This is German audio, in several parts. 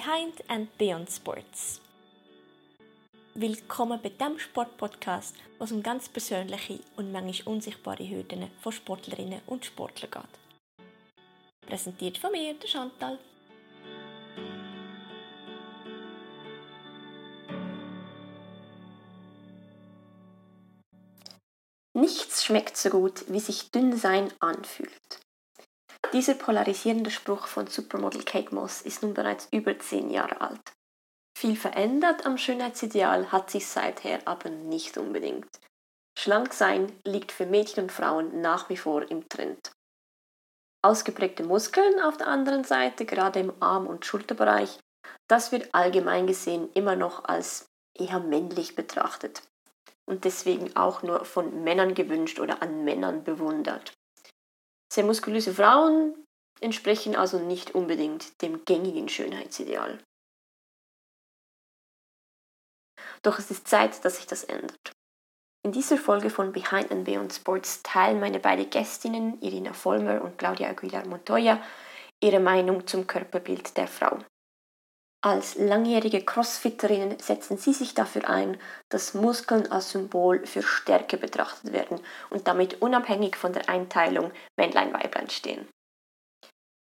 Behind and Beyond Sports. Willkommen bei dem Sportpodcast, wo es um ganz persönliche und manchmal unsichtbare Hürden von Sportlerinnen und Sportlern geht. Präsentiert von mir, der Chantal. Nichts schmeckt so gut, wie sich dünn sein anfühlt. Dieser polarisierende Spruch von Supermodel Kate Moss ist nun bereits über zehn Jahre alt. Viel verändert am Schönheitsideal hat sich seither aber nicht unbedingt. Schlank sein liegt für Mädchen und Frauen nach wie vor im Trend. Ausgeprägte Muskeln auf der anderen Seite, gerade im Arm- und Schulterbereich, das wird allgemein gesehen immer noch als eher männlich betrachtet und deswegen auch nur von Männern gewünscht oder an Männern bewundert. Sehr muskulöse Frauen entsprechen also nicht unbedingt dem gängigen Schönheitsideal. Doch es ist Zeit, dass sich das ändert. In dieser Folge von Behind and Beyond Sports teilen meine beiden Gästinnen, Irina Vollmer und Claudia Aguilar Montoya, ihre Meinung zum Körperbild der Frau. Als langjährige Crossfitterinnen setzen sie sich dafür ein, dass Muskeln als Symbol für Stärke betrachtet werden und damit unabhängig von der Einteilung Männlein-Weiblein stehen.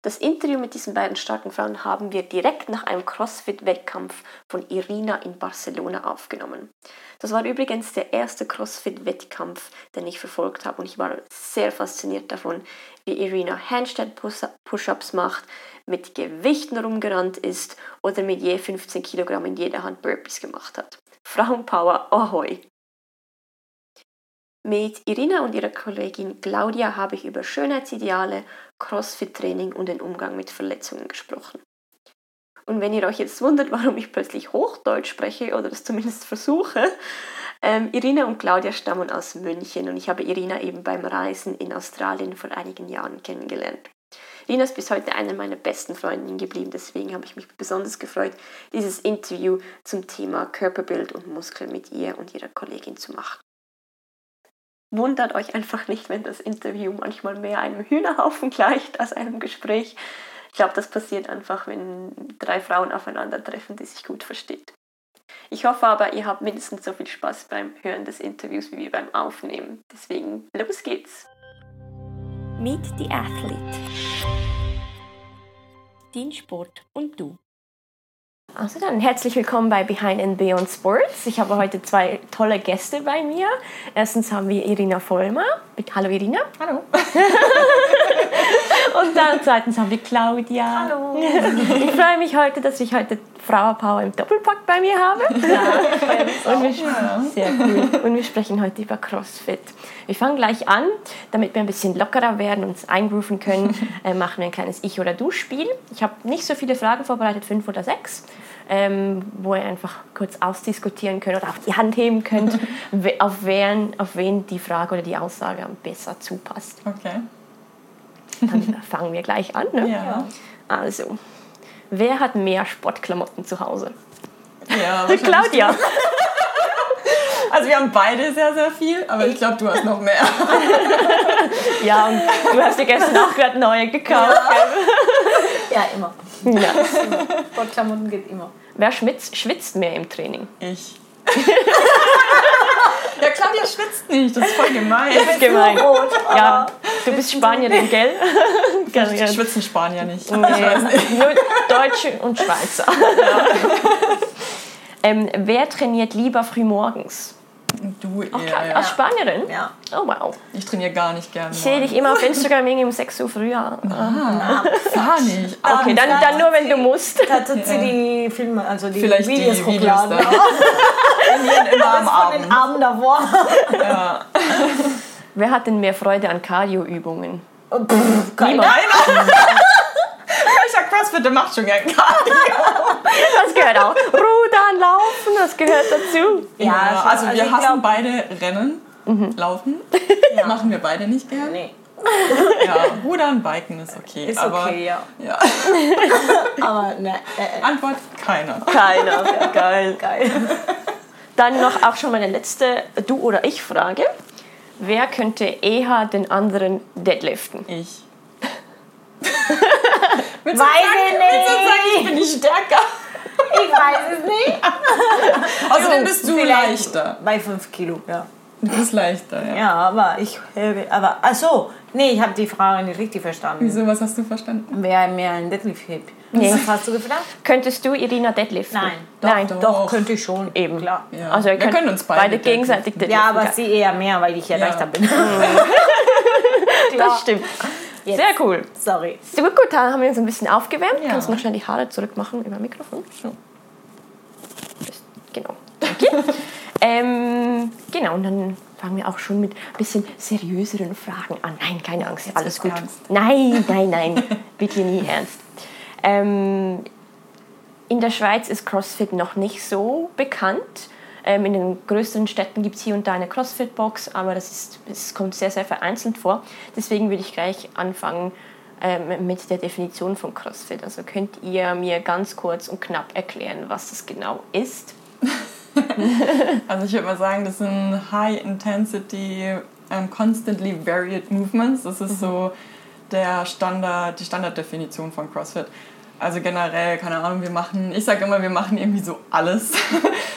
Das Interview mit diesen beiden starken Frauen haben wir direkt nach einem CrossFit-Wettkampf von Irina in Barcelona aufgenommen. Das war übrigens der erste CrossFit-Wettkampf, den ich verfolgt habe und ich war sehr fasziniert davon, wie Irina Handstand-Push-Ups macht, mit Gewichten rumgerannt ist oder mit je 15 Kilogramm in jeder Hand Burpees gemacht hat. Frauenpower, ahoi! Mit Irina und ihrer Kollegin Claudia habe ich über Schönheitsideale, Crossfit-Training und den Umgang mit Verletzungen gesprochen. Und wenn ihr euch jetzt wundert, warum ich plötzlich Hochdeutsch spreche oder es zumindest versuche, ähm, Irina und Claudia stammen aus München und ich habe Irina eben beim Reisen in Australien vor einigen Jahren kennengelernt. Irina ist bis heute eine meiner besten Freundinnen geblieben, deswegen habe ich mich besonders gefreut, dieses Interview zum Thema Körperbild und Muskeln mit ihr und ihrer Kollegin zu machen. Wundert euch einfach nicht, wenn das Interview manchmal mehr einem Hühnerhaufen gleicht als einem Gespräch. Ich glaube, das passiert einfach, wenn drei Frauen aufeinandertreffen, die sich gut verstehen. Ich hoffe aber, ihr habt mindestens so viel Spaß beim Hören des Interviews wie wir beim Aufnehmen. Deswegen, los geht's! Meet the Athlete. Dein Sport und du. Also dann herzlich willkommen bei Behind and Beyond Sports. Ich habe heute zwei tolle Gäste bei mir. Erstens haben wir Irina Vollmer. Hallo Irina. Hallo. Und dann zweitens haben wir Claudia. Hallo. Ich freue mich heute, dass ich heute Frauenpower im Doppelpack bei mir habe. Ja, und wir, sehr cool. Und wir sprechen heute über CrossFit. Wir fangen gleich an, damit wir ein bisschen lockerer werden und uns eingrooven können. Äh, machen wir ein kleines Ich- oder Du-Spiel. Ich habe nicht so viele Fragen vorbereitet, fünf oder sechs. Ähm, wo ihr einfach kurz ausdiskutieren könnt oder auch die Hand heben könnt, auf wen, auf wen die Frage oder die Aussage besser zupasst. Okay. Dann fangen wir gleich an. Ne? Ja. Also, wer hat mehr Sportklamotten zu Hause? Ja, Claudia. Also wir haben beide sehr, sehr viel, aber ich glaube, du hast noch mehr. ja, und du hast dir gestern auch gerade neue gekauft. Ja, immer. Ja. Sportklamotten geht immer. Wer schwitzt, schwitzt mehr im Training? Ich. ja, Claudia schwitzt nicht, das ist voll gemein. Das ist gemein. Ja, du bist Spanierin, gell? Ich schwitzen Spanier nicht. Nee, nur Deutsche und Schweizer. Ja. ähm, wer trainiert lieber früh morgens? Du eher, klar, ja. als Spanierin? Ja. Oh wow. Ich trainiere gar nicht gerne. Ich sehe dich immer auf Instagram irgendwie um 6 Uhr früh. Ah. Gar nicht. Okay, dann, dann nur, wenn du musst. Da tut sie die Filme, also die Vielleicht Videos die Videos da. Immer am Von den Abend. Abend davor. Ja. Wer hat denn mehr Freude an Cardio-Übungen? Niemand. Ich sag CrossFit, der macht schon gern Cardio. Das gehört auch. Rudern, Laufen, das gehört dazu. Ja, schon. also wir Also ich hassen glaub- beide Rennen, Laufen. Machen wir beide nicht gern. Nee, Ja, Rudern, Biken ist okay. ist aber, okay, ja. Ja. Aber ne, äh, äh, Antwort, keiner. Keiner. Geil. geil. Dann noch auch schon meine letzte Du- oder Ich-Frage. Wer könnte eher den anderen deadliften? Ich. Willst du sagen, ich willst sagen, ich bin nicht stärker? Ich weiß es nicht. Außerdem bist du leichter. Bei 5 Kilo, ja. Du bist leichter, ja. Ja, aber ich. Aber, ach so, nee, ich habe die Frage nicht richtig verstanden. Wieso, was hast du verstanden? Wer mehr einen Deadlift hebt. Nee. Was hast du gefragt? Könntest du Irina deadliften? Nein. Doch, Nein. Doch, doch könnte ich schon. Eben. Klar. Ja. Also, wir, wir können uns beide, beide gegenseitig deadliften. Ja, aber sie eher mehr, weil ich ja, ja. leichter bin. das stimmt. Jetzt. Sehr cool. Sorry. So gut, gut, da haben wir uns ein bisschen aufgewärmt. Ja. Kannst du noch schnell die Haare zurückmachen über Mikrofon? So. Genau. Danke. ähm, genau, und dann fangen wir auch schon mit ein bisschen seriöseren Fragen an. Nein, keine Angst, alles wird's gut. ernst. Nein, nein, nein, bitte nie ernst. Ähm, in der Schweiz ist CrossFit noch nicht so bekannt. Ähm, in den größeren Städten gibt es hier und da eine CrossFit-Box, aber das, ist, das kommt sehr, sehr vereinzelt vor. Deswegen würde ich gleich anfangen ähm, mit der Definition von CrossFit. Also könnt ihr mir ganz kurz und knapp erklären, was das genau ist? Also ich würde mal sagen, das sind High Intensity, um, constantly varied movements. Das ist so der Standard, die Standarddefinition von CrossFit. Also generell, keine Ahnung, wir machen, ich sage immer, wir machen irgendwie so alles.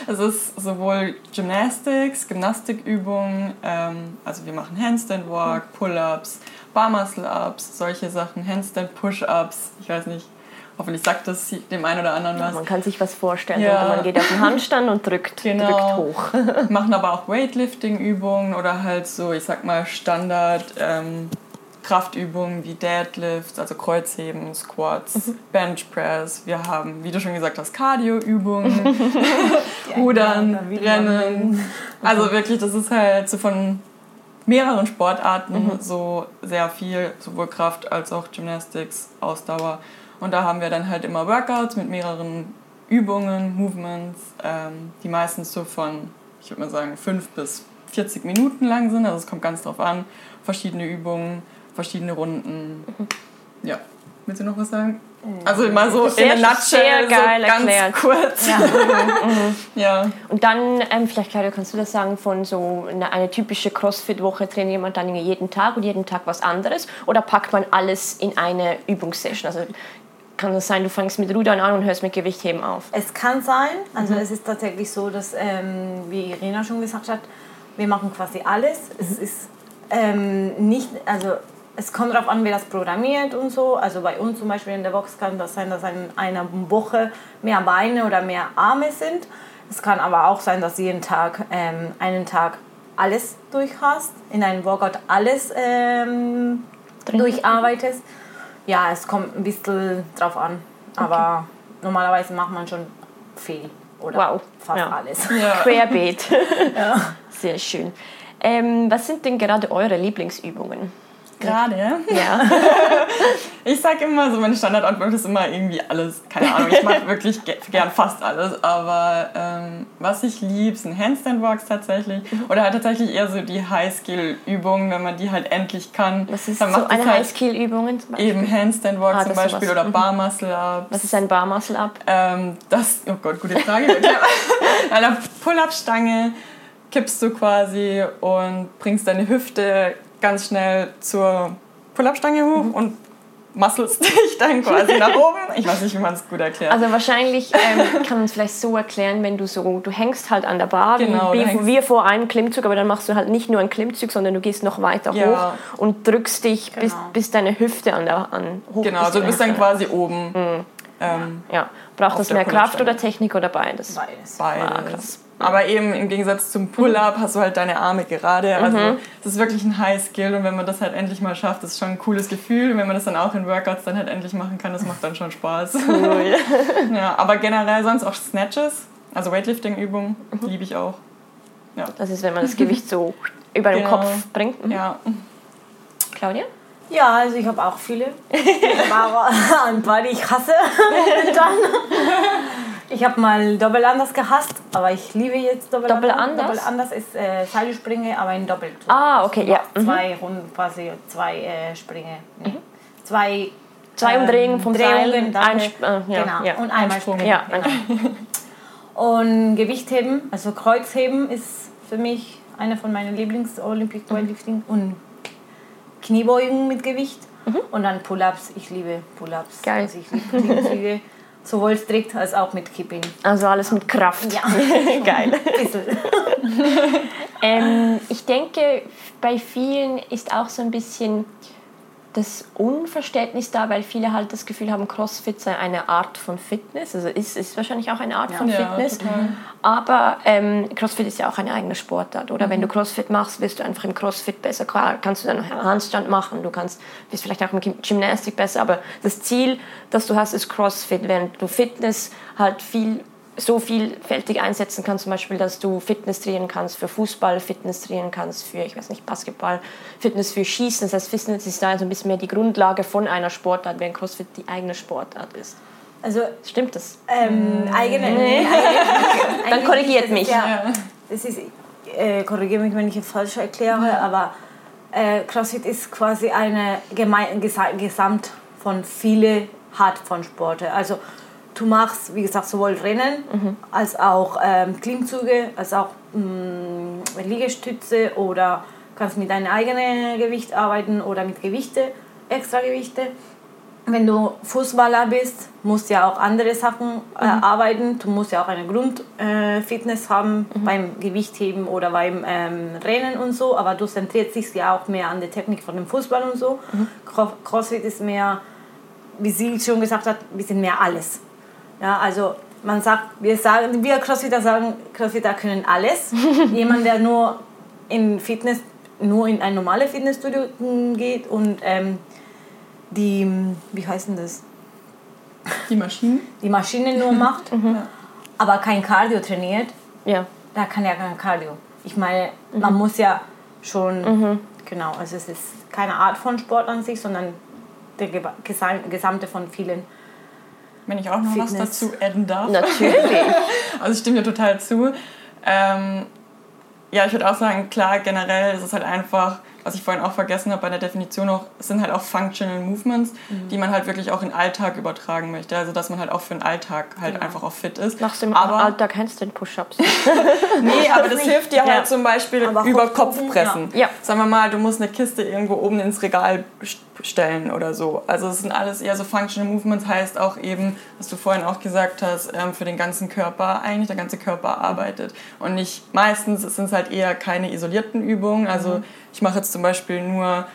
Es ist sowohl Gymnastics, Gymnastikübungen, ähm, also wir machen Handstand Walk, Pull-Ups, Bar Muscle Ups, solche Sachen, Handstand Push-Ups, ich weiß nicht, hoffentlich sagt das dem einen oder anderen was. Man kann sich was vorstellen. Ja. Oder man geht auf den Handstand und drückt, Genau. drückt hoch. machen aber auch Weightlifting-Übungen oder halt so, ich sag mal, Standard ähm, Kraftübungen wie Deadlifts, also Kreuzheben, Squats, Bench Press. Wir haben, wie du schon gesagt hast, Cardio-Übungen, Rudern, wieder Rennen. Also wirklich, das ist halt so von mehreren Sportarten so sehr viel, sowohl Kraft als auch Gymnastics, Ausdauer. Und da haben wir dann halt immer Workouts mit mehreren Übungen, Movements, ähm, die meistens so von, ich würde mal sagen, 5 bis 40 Minuten lang sind. Also es kommt ganz drauf an. Verschiedene Übungen, verschiedene Runden. Ja. Willst du noch was sagen? Also mal so Sehr- in a nutshell, sehr geil so ganz erklärt. kurz. Ja. Und dann, ähm, vielleicht Claudia, kannst du das sagen, von so eine, eine typische Crossfit-Woche trainiert man dann jeden Tag und jeden Tag was anderes? Oder packt man alles in eine Übungssession? Also kann das sein, du fängst mit Rudern an und hörst mit Gewichtheben auf? Es kann sein, also es ist tatsächlich so, dass, ähm, wie Irina schon gesagt hat, wir machen quasi alles. Es ist ähm, nicht, also es kommt darauf an, wer das programmiert und so. Also bei uns zum Beispiel in der Box kann das sein, dass in einer Woche mehr Beine oder mehr Arme sind. Es kann aber auch sein, dass jeden Tag ähm, einen Tag alles durch hast, in einem Workout alles ähm, durcharbeitest. Ja, es kommt ein bisschen drauf an. Aber normalerweise macht man schon viel. Oder Wow. fast Ja. alles. Ja. Querbeet. Sehr schön. Ähm, was sind denn gerade eure Lieblingsübungen? Gerade. Ja. Ich sag immer so, meine Standardantwort ist immer irgendwie alles. Keine Ahnung, ich mache wirklich ge gern fast alles. Aber ähm, was ich liebe, sind Handstand-Walks tatsächlich. Oder halt tatsächlich eher so die High-Skill-Übungen, wenn man die halt endlich kann. Was ist dann so eine halt High-Skill-Übung? Eben Handstand-Walk Ah, zum Beispiel oder Mhm. Bar-Muscle-Ups. Was ist ein Bar Muscle Up? Ähm, das, oh Gott, gute Frage. Der Pull-Up-Stange kippst du quasi und bringst deine Hüfte ganz schnell zur Pull-Up-Stange hoch Mhm. und muskelst dich dann quasi nach oben. Ich weiß nicht, wie man es gut erklärt. Also wahrscheinlich ähm, kann man es vielleicht so erklären, wenn du so, du hängst halt an der Bar, Genau, wie, wie vor einem Klimmzug, aber dann machst du halt nicht nur einen Klimmzug, sondern du gehst noch weiter Ja. hoch und drückst dich, bis, Genau. bis deine Hüfte an der an hoch genau, bis also du bist dann quasi oben. Ähm, Ja, braucht das mehr Kraft oder Technik oder beides? Beides. beides. Aber eben im Gegensatz zum Pull-Up hast du halt deine Arme gerade. Also das ist wirklich ein High-Skill und wenn man das halt endlich mal schafft, das ist schon ein cooles Gefühl. Und wenn man das dann auch in Workouts dann halt endlich machen kann, das macht dann schon Spaß. Cool. ja, aber generell sonst auch Snatches, also Weightlifting-Übungen, liebe ich auch. Das ist, wenn man das Gewicht so über den Genau. Kopf bringt. Mhm. Ja, Claudia? Ja, also ich habe auch viele. Ich habe auch ein paar, die ich hasse. Dann. Ich habe mal Doppel anders gehasst, aber ich liebe jetzt Doppel, Doppel anders. anders? Doppel anders ist äh, Seilspringe, aber in Doppelzug. Ah, okay, ja. Mhm. Zwei Runden quasi, zwei äh, Sprünge. Nee. Zwei, Zwei ähm, Umdrehungen vom Seil, ein äh, ja, genau. ja. Und einmal springen. Ja, genau. Und Gewichtheben, also Kreuzheben ist für mich eine von meinen Lieblings-Olympic Weightlifting und Kniebeugen mit Gewicht und dann Pull-ups. Ich liebe Pull-ups. Geil. Also ich liebe Klimmzüge sowohl strikt als auch mit Kipping. Also alles mit Kraft. Ja. Geil. Ähm, ich denke, bei vielen ist auch so ein bisschen das Unverständnis da, weil viele halt das Gefühl haben, CrossFit sei eine Art von Fitness. Also ist ist wahrscheinlich auch eine Art von Ja, Fitness. total. Aber ähm, CrossFit ist ja auch eine eigene Sportart. Oder wenn du CrossFit machst, wirst du einfach im CrossFit besser. Klar, kannst du dann einen Handstand machen, du kannst, bist vielleicht auch im Gym- Gymnastik besser. Aber das Ziel, das du hast, ist CrossFit. Während du Fitness halt viel so vielfältig einsetzen kannst, zum Beispiel, dass du Fitness trainieren kannst für Fußball, Fitness trainieren kannst für, ich weiß nicht, Basketball, Fitness für Schießen. Das heißt, Fitness ist da so ein bisschen mehr die Grundlage von einer Sportart, während CrossFit die eigene Sportart ist. Also Stimmt das? ähm, eigene. Nee. Dann korrigiert mich. Ja, das ist, äh, korrigiere mich, wenn ich es falsch erkläre, aber äh, CrossFit ist quasi eine Geme Gesa Gesamt von viele Art von Sporten. Also du machst, wie gesagt, sowohl Rennen als auch ähm, Klimmzüge, als auch mh, Liegestütze oder kannst mit deinem eigenen Gewicht arbeiten oder mit Gewichte, extra Gewichte. Wenn du Fußballer bist, musst du ja auch andere Sachen äh, arbeiten. Du musst ja auch eine Grundfitness äh, haben beim Gewichtheben oder beim ähm, Rennen und so. Aber du zentrierst dich ja auch mehr an der Technik von dem Fußball und so. Cro- Crossfit ist mehr, wie sie schon gesagt hat, wir sind mehr alles. Ja, also man sagt, wir sagen, wir Crossfitter sagen, Crossfitter können alles. Jemand, der nur in Fitness, nur in ein normales Fitnessstudio geht und ähm, die, wie heißt denn das, Die Maschinen. die Maschine nur macht, aber kein Cardio trainiert, Ja. da kann ja kein Cardio. Ich meine, man muss ja schon, genau, also es ist keine Art von Sport an sich, sondern der Gesamte von vielen. Wenn ich auch noch was Fitness. dazu adden darf. Natürlich. Also ich stimme dir total zu. Ähm, ja, ich würde auch sagen, klar, generell ist es halt einfach, was ich vorhin auch vergessen habe bei der Definition noch, es sind halt auch Functional Movements, die man halt wirklich auch in den Alltag übertragen möchte. Also dass man halt auch für den Alltag halt einfach auch fit ist. Machst du im aber, Alltag Handstand Push-Ups? Nee, aber das nicht. hilft dir Ja. halt zum Beispiel Aber über hochgucken, Kopfpressen. ja. Ja. Sagen wir mal, du musst eine Kiste irgendwo oben ins Regal st- stellen oder so. Also es sind alles eher so Functional Movements, heißt auch eben, was du vorhin auch gesagt hast, ähm, für den ganzen Körper, eigentlich der ganze Körper arbeitet. Und nicht, meistens sind es halt eher keine isolierten Übungen. Also ich mache jetzt zum Beispiel nur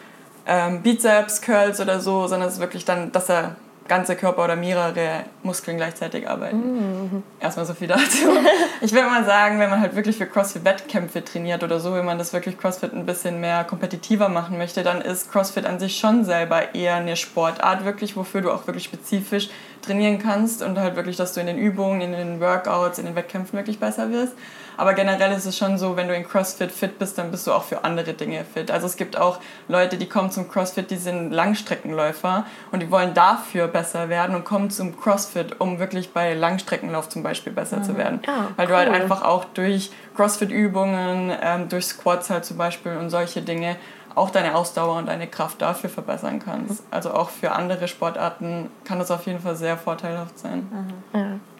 ähm, Bizeps, Curls oder so, sondern es ist wirklich dann, dass der ganze Körper oder mehrere Muskeln gleichzeitig arbeiten. Erstmal so viel dazu. Ich würde mal sagen, wenn man halt wirklich für CrossFit Wettkämpfe trainiert oder so, wenn man das wirklich CrossFit ein bisschen mehr kompetitiver machen möchte, dann ist CrossFit an sich schon selber eher eine Sportart wirklich, wofür du auch wirklich spezifisch trainieren kannst und halt wirklich, dass du in den Übungen, in den Workouts, in den Wettkämpfen wirklich besser wirst. Aber generell ist es schon so, wenn du in CrossFit fit bist, dann bist du auch für andere Dinge fit. Also es gibt auch Leute, die kommen zum CrossFit, die sind Langstreckenläufer und die wollen dafür besser werden und kommen zum CrossFit, um wirklich bei Langstreckenlauf zum Beispiel besser zu werden. Ah, Weil du halt cool. einfach auch durch CrossFit-Übungen, ähm, durch Squats halt zum Beispiel und solche Dinge auch deine Ausdauer und deine Kraft dafür verbessern kannst. Also auch für andere Sportarten kann das auf jeden Fall sehr vorteilhaft sein.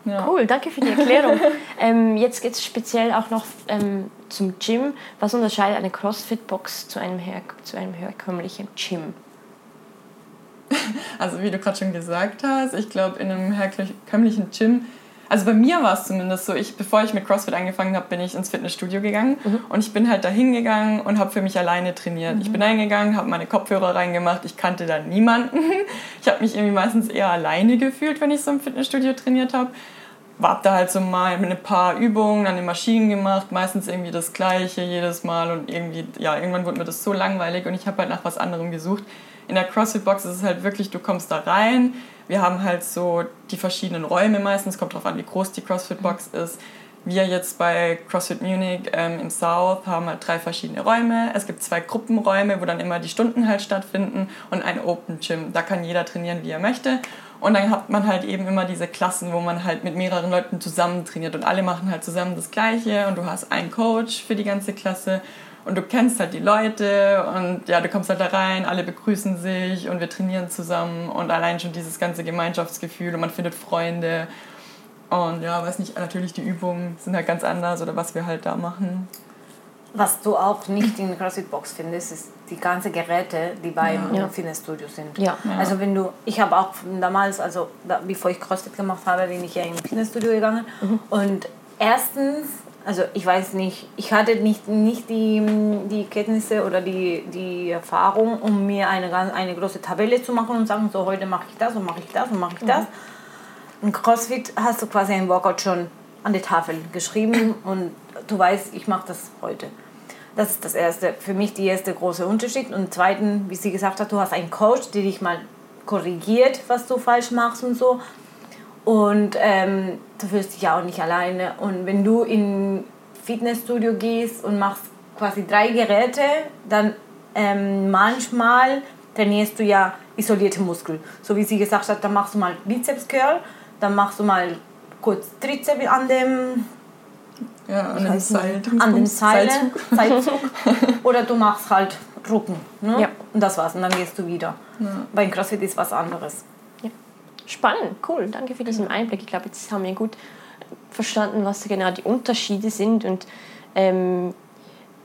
Ja. Cool, danke für die Erklärung. ähm, jetzt geht es speziell auch noch ähm, zum Gym. Was unterscheidet eine CrossFit-Box zu einem, her zu einem herkömmlichen Gym? Also wie du gerade schon gesagt hast, ich glaube in einem herkömmlichen Gym, also bei mir war es zumindest so, ich, bevor ich mit CrossFit angefangen habe, bin ich ins Fitnessstudio gegangen und ich bin halt da hingegangen und habe für mich alleine trainiert. Ich bin da hingegangen, habe meine Kopfhörer reingemacht, ich kannte da niemanden. Ich habe mich irgendwie meistens eher alleine gefühlt, wenn ich so im Fitnessstudio trainiert habe. Hab da halt so mal mit ein paar Übungen an den Maschinen gemacht, meistens irgendwie das Gleiche jedes Mal und irgendwie, ja, irgendwann wurde mir das so langweilig und ich habe halt nach was anderem gesucht. In der CrossFit-Box ist es halt wirklich, du kommst da rein, wir haben halt so die verschiedenen Räume meistens, kommt drauf an, wie groß die CrossFit-Box ist. Wir jetzt bei CrossFit Munich ähm, im South haben halt drei verschiedene Räume. Es gibt zwei Gruppenräume, wo dann immer die Stunden halt stattfinden und ein Open Gym. Da kann jeder trainieren, wie er möchte. Und dann hat man halt eben immer diese Klassen, wo man halt mit mehreren Leuten zusammen trainiert und alle machen halt zusammen das Gleiche und du hast einen Coach für die ganze Klasse und du kennst halt die Leute und ja, du kommst halt da rein, alle begrüßen sich und wir trainieren zusammen und allein schon dieses ganze Gemeinschaftsgefühl und man findet Freunde und ja, weiß nicht, natürlich die Übungen sind halt ganz anders oder was wir halt da machen. was du auch nicht in der CrossFit Box findest, ist die ganzen Geräte, die beim Ja. Fitnessstudio sind. Ja. Also wenn du, ich habe auch damals, also da, bevor ich CrossFit gemacht habe, bin ich ja ins Fitnessstudio gegangen und erstens, also ich weiß nicht, ich hatte nicht, nicht die, die Kenntnisse oder die, die Erfahrung, um mir eine, ganz- eine große Tabelle zu machen und sagen, so heute mache ich das und mache ich das und mache ich das. In CrossFit hast du quasi ein Workout schon an die Tafel geschrieben und du weißt, ich mache das heute. Das ist das erste, für mich die erste große Unterschied. Und zweitens, wie sie gesagt hat, du hast einen Coach, der dich mal korrigiert, was du falsch machst und so. Und ähm, du fühlst dich ja auch nicht alleine. Und wenn du in Fitnessstudio gehst und machst quasi drei Geräte, dann ähm, manchmal trainierst du ja isolierte Muskeln. So wie sie gesagt hat, dann machst du mal Bizeps Curl, dann machst du mal kurz Trizeps an dem Ja, an nicht, Seil. an den Seilen, Seilzug. Oder du machst halt Rücken. Ne? Ja. Und das war's. Und dann gehst du wieder. Bei CrossFit ist was anderes. Spannend, cool. Danke für diesen Einblick. Ich glaube, jetzt haben wir gut verstanden, was genau die Unterschiede sind. Und ähm,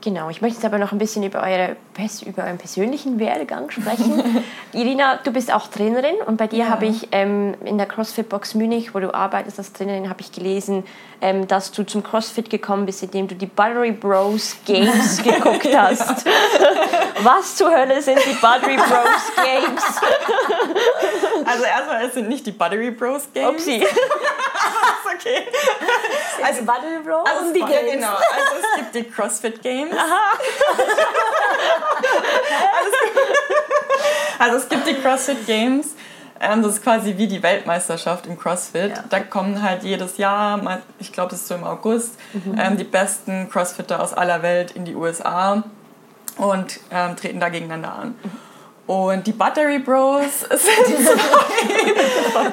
genau, ich möchte jetzt aber noch ein bisschen über, eure, über euren persönlichen Werdegang sprechen. Irina, du bist auch Trainerin und bei dir habe ich ähm, in der CrossFit Box München, wo du arbeitest als Trainerin, habe ich gelesen, ähm, dass du zum CrossFit gekommen bist, indem du die Buttery Bros Games geguckt hast. was zur Hölle sind die Buttery Bros Games? Also erstmal, es sind nicht die Buttery Bros Games. Upsi. okay. Also Battle Bros Also, die ja, Games. genau. also es gibt die CrossFit Games. Also es gibt die CrossFit Games. Ähm, das ist quasi wie die Weltmeisterschaft im CrossFit. Ja. Da kommen halt jedes Jahr, ich glaube, das ist so im August, ähm, die besten CrossFitter aus aller Welt in die USA und ähm, treten da gegeneinander an. Und die Buttery Bros sind zwei,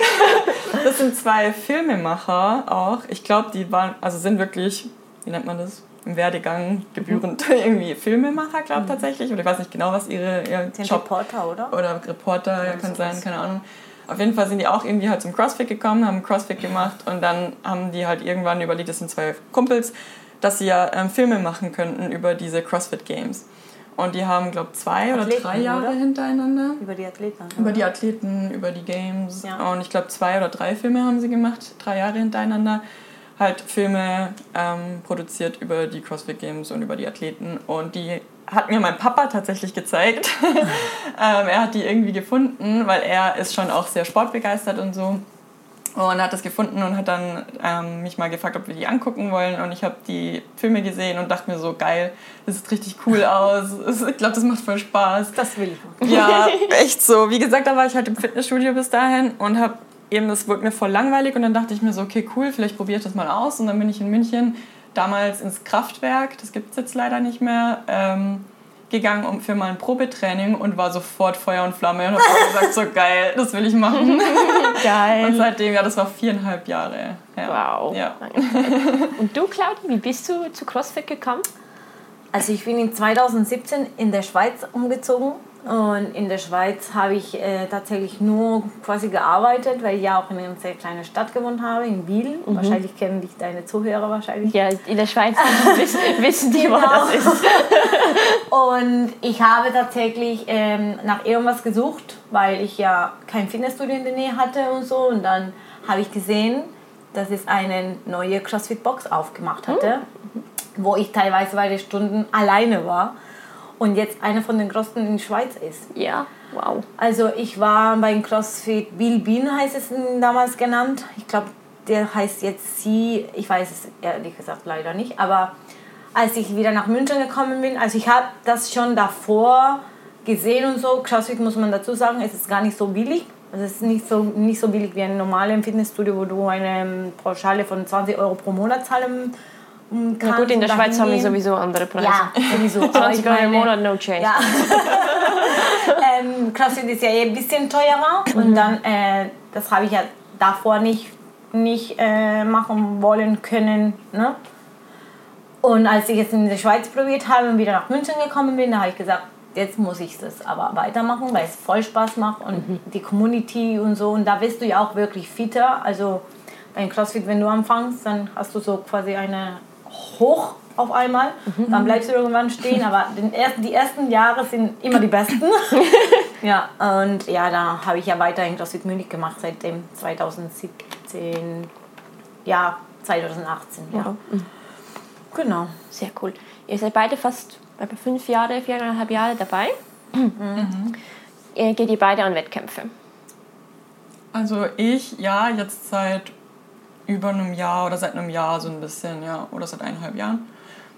das sind zwei Filmemacher auch. Ich glaube, die waren, also sind wirklich, wie nennt man das? Im Werdegang gebührend irgendwie Filmemacher, glaube ich tatsächlich. Oder ich weiß nicht genau, was ihre ihr Sind Job Reporter, oder? oder Reporter, ja, kann sein, keine Ahnung. Auf jeden Fall sind die auch irgendwie halt zum CrossFit gekommen, haben CrossFit gemacht und dann haben die halt irgendwann überlegt, das sind zwei Kumpels, dass sie ja ähm, Filme machen könnten über diese CrossFit Games. Und die haben, glaube ich, zwei oder Athleten, drei Jahre oder? hintereinander. Über die Athleten. Über die Athleten, über die Games. Ja. Und ich glaube, zwei oder drei Filme haben sie gemacht, drei Jahre hintereinander. Halt Filme ähm, produziert über die CrossFit Games und über die Athleten. Und die hat mir mein Papa tatsächlich gezeigt. ähm, er hat die irgendwie gefunden, weil er ist schon auch sehr sportbegeistert und so. Und hat das gefunden und hat dann ähm, mich mal gefragt, ob wir die angucken wollen. Und ich habe die Filme gesehen und dachte mir so, geil, das sieht richtig cool aus. Ich glaube, das macht voll Spaß. Das will ich. Ja, echt so. Wie gesagt, da war ich halt im Fitnessstudio bis dahin und habe eben, das wurde mir voll langweilig und dann dachte ich mir so, okay, cool, vielleicht probiere ich das mal aus. Und dann bin ich in München damals ins Kraftwerk, das gibt es jetzt leider nicht mehr, ähm, gegangen um, für mal ein Probetraining und war sofort Feuer und Flamme und habe gesagt, so geil, das will ich machen. Und Geil. seitdem, ja, das war viereinhalb Jahre. Ja. Wow. Ja. Und du, Claudia, wie bist du zu CrossFit gekommen? Also ich bin in 2017 in der Schweiz umgezogen und in der Schweiz habe ich äh, tatsächlich nur quasi gearbeitet, weil ich ja auch in einer sehr kleinen Stadt gewohnt habe, in Biel. Wahrscheinlich kennen dich deine Zuhörer wahrscheinlich. Ja, in der Schweiz wissen, die, wo Genau. das ist. Und ich habe tatsächlich ähm, nach irgendwas gesucht, weil ich ja kein Fitnessstudio in der Nähe hatte und so. Und dann habe ich gesehen, dass es eine neue CrossFit-Box aufgemacht hatte, wo ich teilweise bei den Stunden alleine war. Und jetzt eine von den größten in der Schweiz ist. Ja, wow. Also ich war beim CrossFit Bilbin, heißt es damals genannt. Ich glaube, der heißt jetzt Sie, ich weiß es ehrlich gesagt leider nicht. Aber als ich wieder nach München gekommen bin, also ich habe das schon davor gesehen und so. CrossFit muss man dazu sagen, es ist gar nicht so billig. Also es ist nicht so, nicht so billig wie ein normales Fitnessstudio, wo du eine ähm, Pauschale von 20 Euro pro Monat zahlen ähm, kannst. Na gut, in der Schweiz haben wir sowieso andere Preise. Ja, sowieso. Aber 20 ich Euro im Monat, no change. ja. ähm, CrossFit ist ja eh ein bisschen teurer und dann, äh, das habe ich ja davor nicht, nicht äh, machen wollen können. Ne? Und als ich jetzt in der Schweiz probiert habe und wieder nach München gekommen bin, da habe ich gesagt, jetzt muss ich das aber weitermachen, weil es voll Spaß macht und die Community und so. Und da bist du ja auch wirklich fitter. Also beim CrossFit, wenn du anfängst, dann hast du so quasi eine auf einmal. Dann bleibst du irgendwann stehen, aber den ersten, die ersten Jahre sind immer die besten. ja, und ja, da habe ich ja weiterhin CrossFit Munich gemacht seit dem 2017, ja, 2018. Ja. Genau. Sehr cool. Ihr seid beide fast etwa fünf Jahre, viereinhalb Jahre dabei. Äh, Geht ihr beide an Wettkämpfe? Also ich, ja, jetzt seit über einem Jahr oder seit einem Jahr so ein bisschen, ja, oder seit eineinhalb Jahren.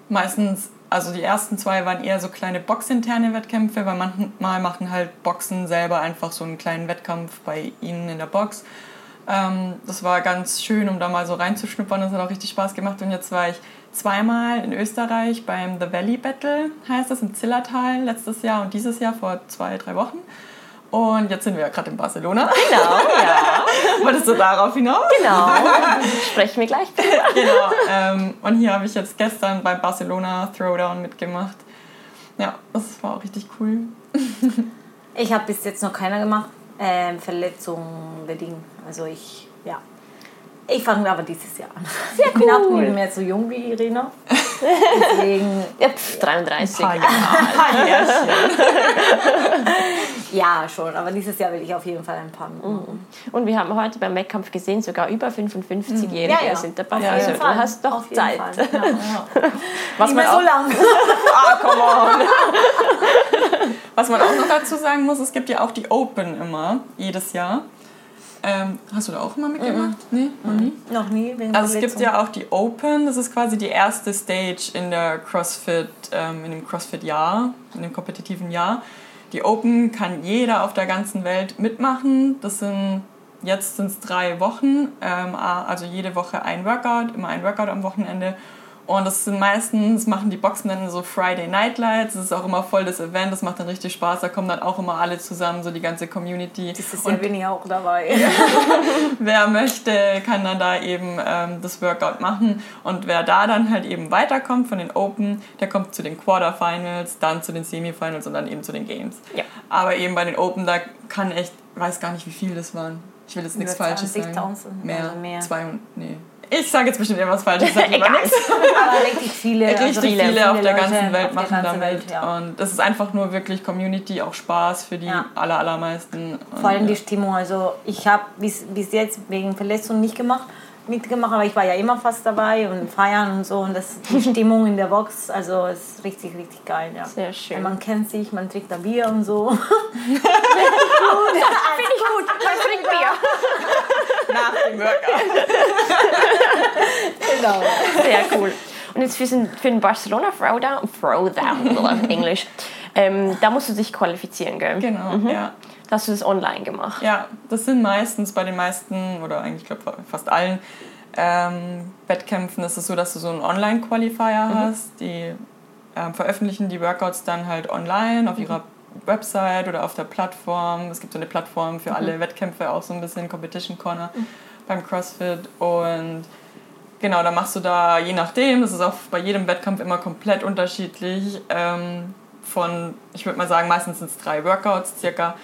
Meistens, also die ersten zwei waren eher so kleine boxinterne Wettkämpfe, weil manchmal machen halt Boxen selber einfach so einen kleinen Wettkampf bei ihnen in der Box. Ähm, das war ganz schön, um da mal so reinzuschnuppern. Das hat auch richtig Spaß gemacht. Und jetzt war ich zweimal in Österreich beim The Valley Battle, heißt das, im Zillertal letztes Jahr und dieses Jahr vor zwei, drei Wochen. Und jetzt sind wir gerade in Barcelona. Genau, ja. Wolltest du darauf hinaus? Genau. Sprechen wir gleich drüber. genau. Ähm, und hier habe ich jetzt gestern beim Barcelona Throwdown mitgemacht. Ja, das war auch richtig cool. Ich habe bis jetzt noch keiner gemacht. Ähm, Verletzungen bedingt. Also ich, ja. Ich fange aber dieses Jahr an. Sehr Ich bin auch cool. nicht mehr so jung wie Irina. Deswegen, Ja, pf, 33. Paar Jahre. Ja, schon. Aber dieses Jahr will ich auf jeden Fall ein paar machen. Und wir haben heute beim Wettkampf gesehen, sogar über 55-Jährige Ja, ja. sind dabei. Ja, also ja. du hast doch Auf jeden Zeit. Fall. Ja. Was Nicht man, so auch, lang. ah, come on. Was man auch noch dazu sagen muss, es gibt ja auch die Open immer, jedes Jahr. Ähm, hast du da auch immer mitgemacht? Nee, noch nie? Noch nie. wegen Also es gibt ja auch die Open, das ist quasi die erste Stage in der CrossFit, ähm, in dem CrossFit-Jahr, in dem kompetitiven Jahr. Die Open kann jeder auf der ganzen Welt mitmachen. Das sind jetzt sind es drei Wochen, ähm, also jede Woche ein Workout, immer ein Workout am Wochenende. Und das sind meistens, machen die Boxen dann so Friday Night Lights. Das ist auch immer voll das Event, das macht dann richtig Spaß. Da kommen dann auch immer alle zusammen, so die ganze Community. Dieses Jahr bin ich auch dabei. Wer möchte, kann dann da eben ähm, das Workout machen. Und wer da dann halt eben weiterkommt von den Open, der kommt zu den Quarterfinals, dann zu den Semifinals und dann eben zu den Games. Ja. Aber eben bei den Open, da kann echt, weiß gar nicht, wie viel das waren. Ich will jetzt nichts Falsches sagen. 20.000, Mehr. also mehr. 200, nee. Ich sage jetzt bestimmt irgendwas Falsches, sag lieber Egal. nichts. Aber richtig viele. Richtig also viele, auf der Leute ganzen Welt auf der machen ganzen damit. Welt, ja. Und das ist einfach nur wirklich Community, auch Spaß für die Ja. aller, allermeisten. Vor allem die. Stimmung. Also ich habe bis, bis jetzt wegen Verletzung nicht gemacht, mitgemacht, aber ich war ja immer fast dabei und feiern und so. Und das, die Stimmung in der Box, also ist richtig, richtig geil. Ja. Sehr schön. Und man kennt sich, man trinkt da Bier und so. Finde ich gut. Man trinkt Bier. nach dem Workout. genau. Sehr cool. Und jetzt für den, für den Barcelona Throwdown, Throwdown, Englisch, ähm, da musst du dich qualifizieren, gell? Genau, ja. Hast du das online gemacht. Ja, das sind meistens bei den meisten oder eigentlich glaube fast allen ähm, Wettkämpfen ist es so, dass du so einen Online-Qualifier hast. Die ähm, veröffentlichen die Workouts dann halt online auf ihrer Website oder auf der Plattform. Es gibt so eine Plattform für alle Wettkämpfe, auch so ein bisschen Competition Corner beim CrossFit. Und genau, da machst du da, je nachdem, das ist auch bei jedem Wettkampf immer komplett unterschiedlich, ähm, von, ich würde mal sagen, meistens sind es drei Workouts circa.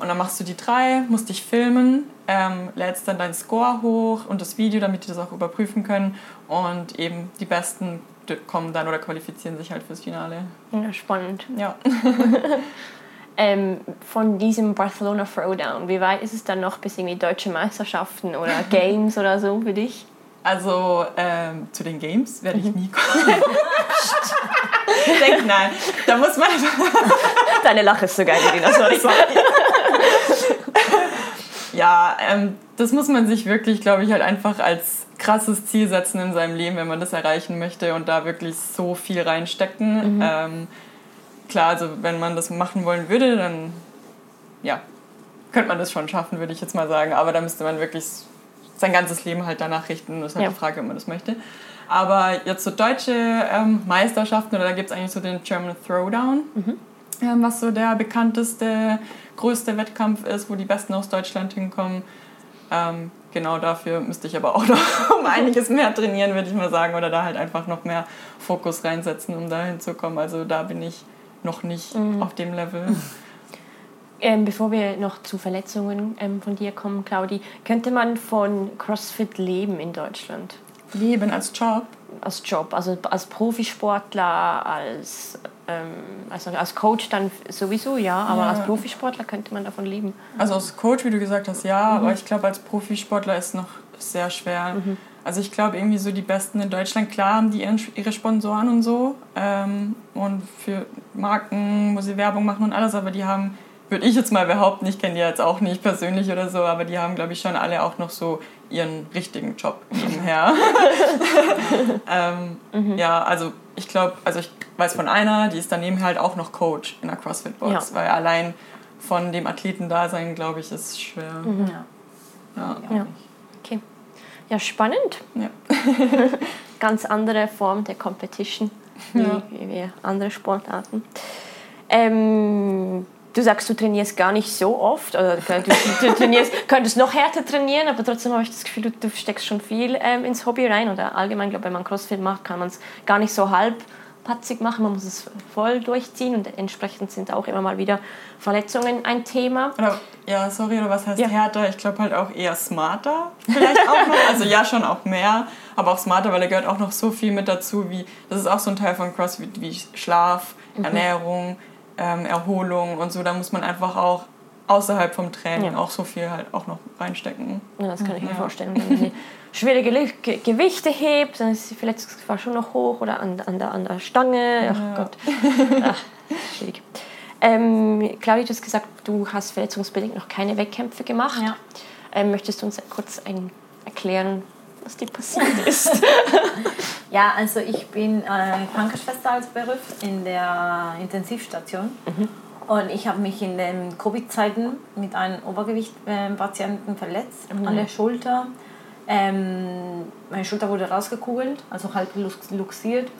Und dann machst du die drei, musst dich filmen, ähm, lädst dann deinen Score hoch und das Video, damit die das auch überprüfen können. Und eben die Besten kommen dann oder qualifizieren sich halt fürs Finale. Ja, spannend. Ja. Ähm, von diesem Barcelona Throwdown, wie weit ist es dann noch bis irgendwie deutsche Meisterschaften oder Games oder so für dich? Also ähm, zu den Games werde ich nie kommen. ich denke, nein, da muss man. Deine Lache ist so geil, Irina, sorry. Ja, ähm, das muss man sich wirklich, glaube ich, halt einfach als krasses Ziel setzen in seinem Leben, wenn man das erreichen möchte und da wirklich so viel reinstecken. Ähm, klar, also wenn man das machen wollen würde, dann ja, könnte man das schon schaffen, würde ich jetzt mal sagen. Aber da müsste man wirklich sein ganzes Leben halt danach richten. Das ist halt Ja. die Frage, ob man das möchte. Aber jetzt so deutsche ähm, Meisterschaften, oder da gibt es eigentlich so den German Throwdown, ähm, was so der bekannteste, größte Wettkampf ist, wo die Besten aus Deutschland hinkommen. Ähm, genau dafür müsste ich aber auch noch um einiges mehr trainieren, würde ich mal sagen, oder da halt einfach noch mehr Fokus reinsetzen, um da hinzukommen. Also da bin ich noch nicht auf dem Level. Ähm, bevor wir noch zu Verletzungen ähm, von dir kommen, Claudi, könnte man von CrossFit leben in Deutschland? Leben als Job? Als Job, also als Profisportler, als, ähm, also als Coach dann sowieso, ja, aber Ja. als Profisportler könnte man davon leben. Also als Coach, wie du gesagt hast, ja, aber ich glaube, als Profisportler ist noch sehr schwer. Also ich glaube, irgendwie so die Besten in Deutschland, klar haben die ihren- ihre Sponsoren und so ähm, und für Marken, wo sie Werbung machen und alles, aber die haben, würde ich jetzt mal behaupten, ich kenne die jetzt auch nicht persönlich oder so, aber die haben, glaube ich, schon alle auch noch so ihren richtigen Job nebenher. ähm, Ja, also ich glaube, also ich weiß von einer, die ist daneben halt auch noch Coach in der CrossFit-Box, Ja. weil allein von dem Athletendasein, glaube ich, ist schwer. Ja. Ja. Ja. Okay. Ja, spannend. Ja. Ganz andere Form der Competition wie, Ja. wie andere Sportarten. Ähm, du sagst, du trainierst gar nicht so oft, oder du, trainierst, könntest noch härter trainieren, aber trotzdem habe ich das Gefühl, du, du steckst schon viel ähm, ins Hobby rein. Oder allgemein, glaube wenn man Crossfit macht, kann man es gar nicht so halbpatzig machen, man muss es voll durchziehen und entsprechend sind auch immer mal wieder Verletzungen ein Thema. Oder, ja, sorry, oder was heißt Ja. härter? Ich glaube halt auch eher smarter. Vielleicht auch noch. Also ja, schon auch mehr, aber auch smarter, weil da gehört auch noch so viel mit dazu, wie, das ist auch so ein Teil von CrossFit, wie Schlaf, Mhm. Ähm, Erholung und so. Da muss man einfach auch außerhalb vom Training Ja. auch so viel halt auch noch reinstecken. Ja, das kann ich mir vorstellen. Wenn man schwere Ge Ge Gewichte hebt, dann ist die Verletzungsgefahr schon noch hoch oder an, an, der, an der Stange. Ach Gott. Ach, schwierig. Ähm, Claudia, du hast gesagt, du hast verletzungsbedingt noch keine Wettkämpfe gemacht. Ja. Ähm, möchtest du uns kurz ein, erklären, was dir passiert ist? Ja, also ich bin äh, Krankenschwester als Beruf in der Intensivstation. Und ich habe mich in den Covid-Zeiten mit einem Obergewicht-Patienten verletzt an der Schulter. Ähm, meine Schulter wurde rausgekugelt, also halb lux- luxiert.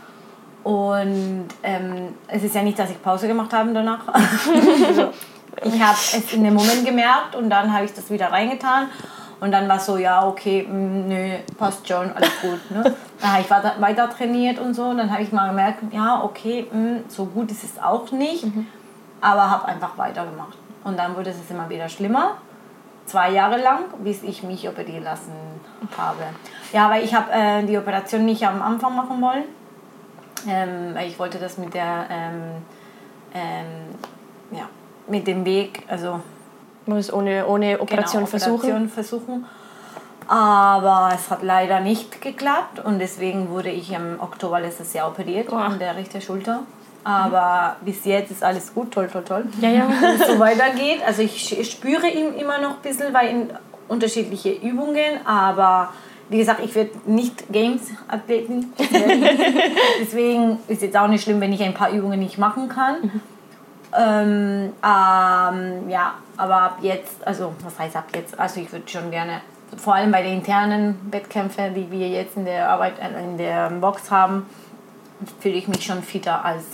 Und ähm, es ist ja nicht, dass ich Pause gemacht habe danach. also, ich habe es in dem Moment gemerkt und dann habe ich das wieder reingetan. Und dann war es so, ja, okay, mm, nö, passt schon, alles gut. Ne? Dann habe ich weiter, weiter trainiert und so. Und dann habe ich mal gemerkt, ja, okay, mm, so gut ist es auch nicht. Aber habe einfach weitergemacht. Und dann wurde es immer wieder schlimmer. Zwei Jahre lang, bis ich mich operieren lassen habe. Ja, weil ich habe äh, die Operation nicht am Anfang machen wollen. Ähm, weil ich wollte das mit der, ähm, ähm, ja, mit dem Weg, also Man muss ohne, ohne Operation genau, versuchen. Operation versuchen. Aber es hat leider nicht geklappt und deswegen wurde ich im Oktober letztes Jahr operiert an der rechten Schulter. Aber bis jetzt ist alles gut, toll, toll, toll. Ja, ja. Wenn es so weitergeht. Also ich spüre ihn immer noch ein bisschen bei in unterschiedliche Übungen, aber wie gesagt, ich werde nicht Games-Athletin. Deswegen ist jetzt auch nicht schlimm, wenn ich ein paar Übungen nicht machen kann. Ähm, ähm, ja, aber ab jetzt, also was heißt ab jetzt? Also ich würde schon gerne, vor allem bei den internen Wettkämpfen, die wir jetzt in der Arbeit, äh, in der Box haben, fühle ich mich schon fitter als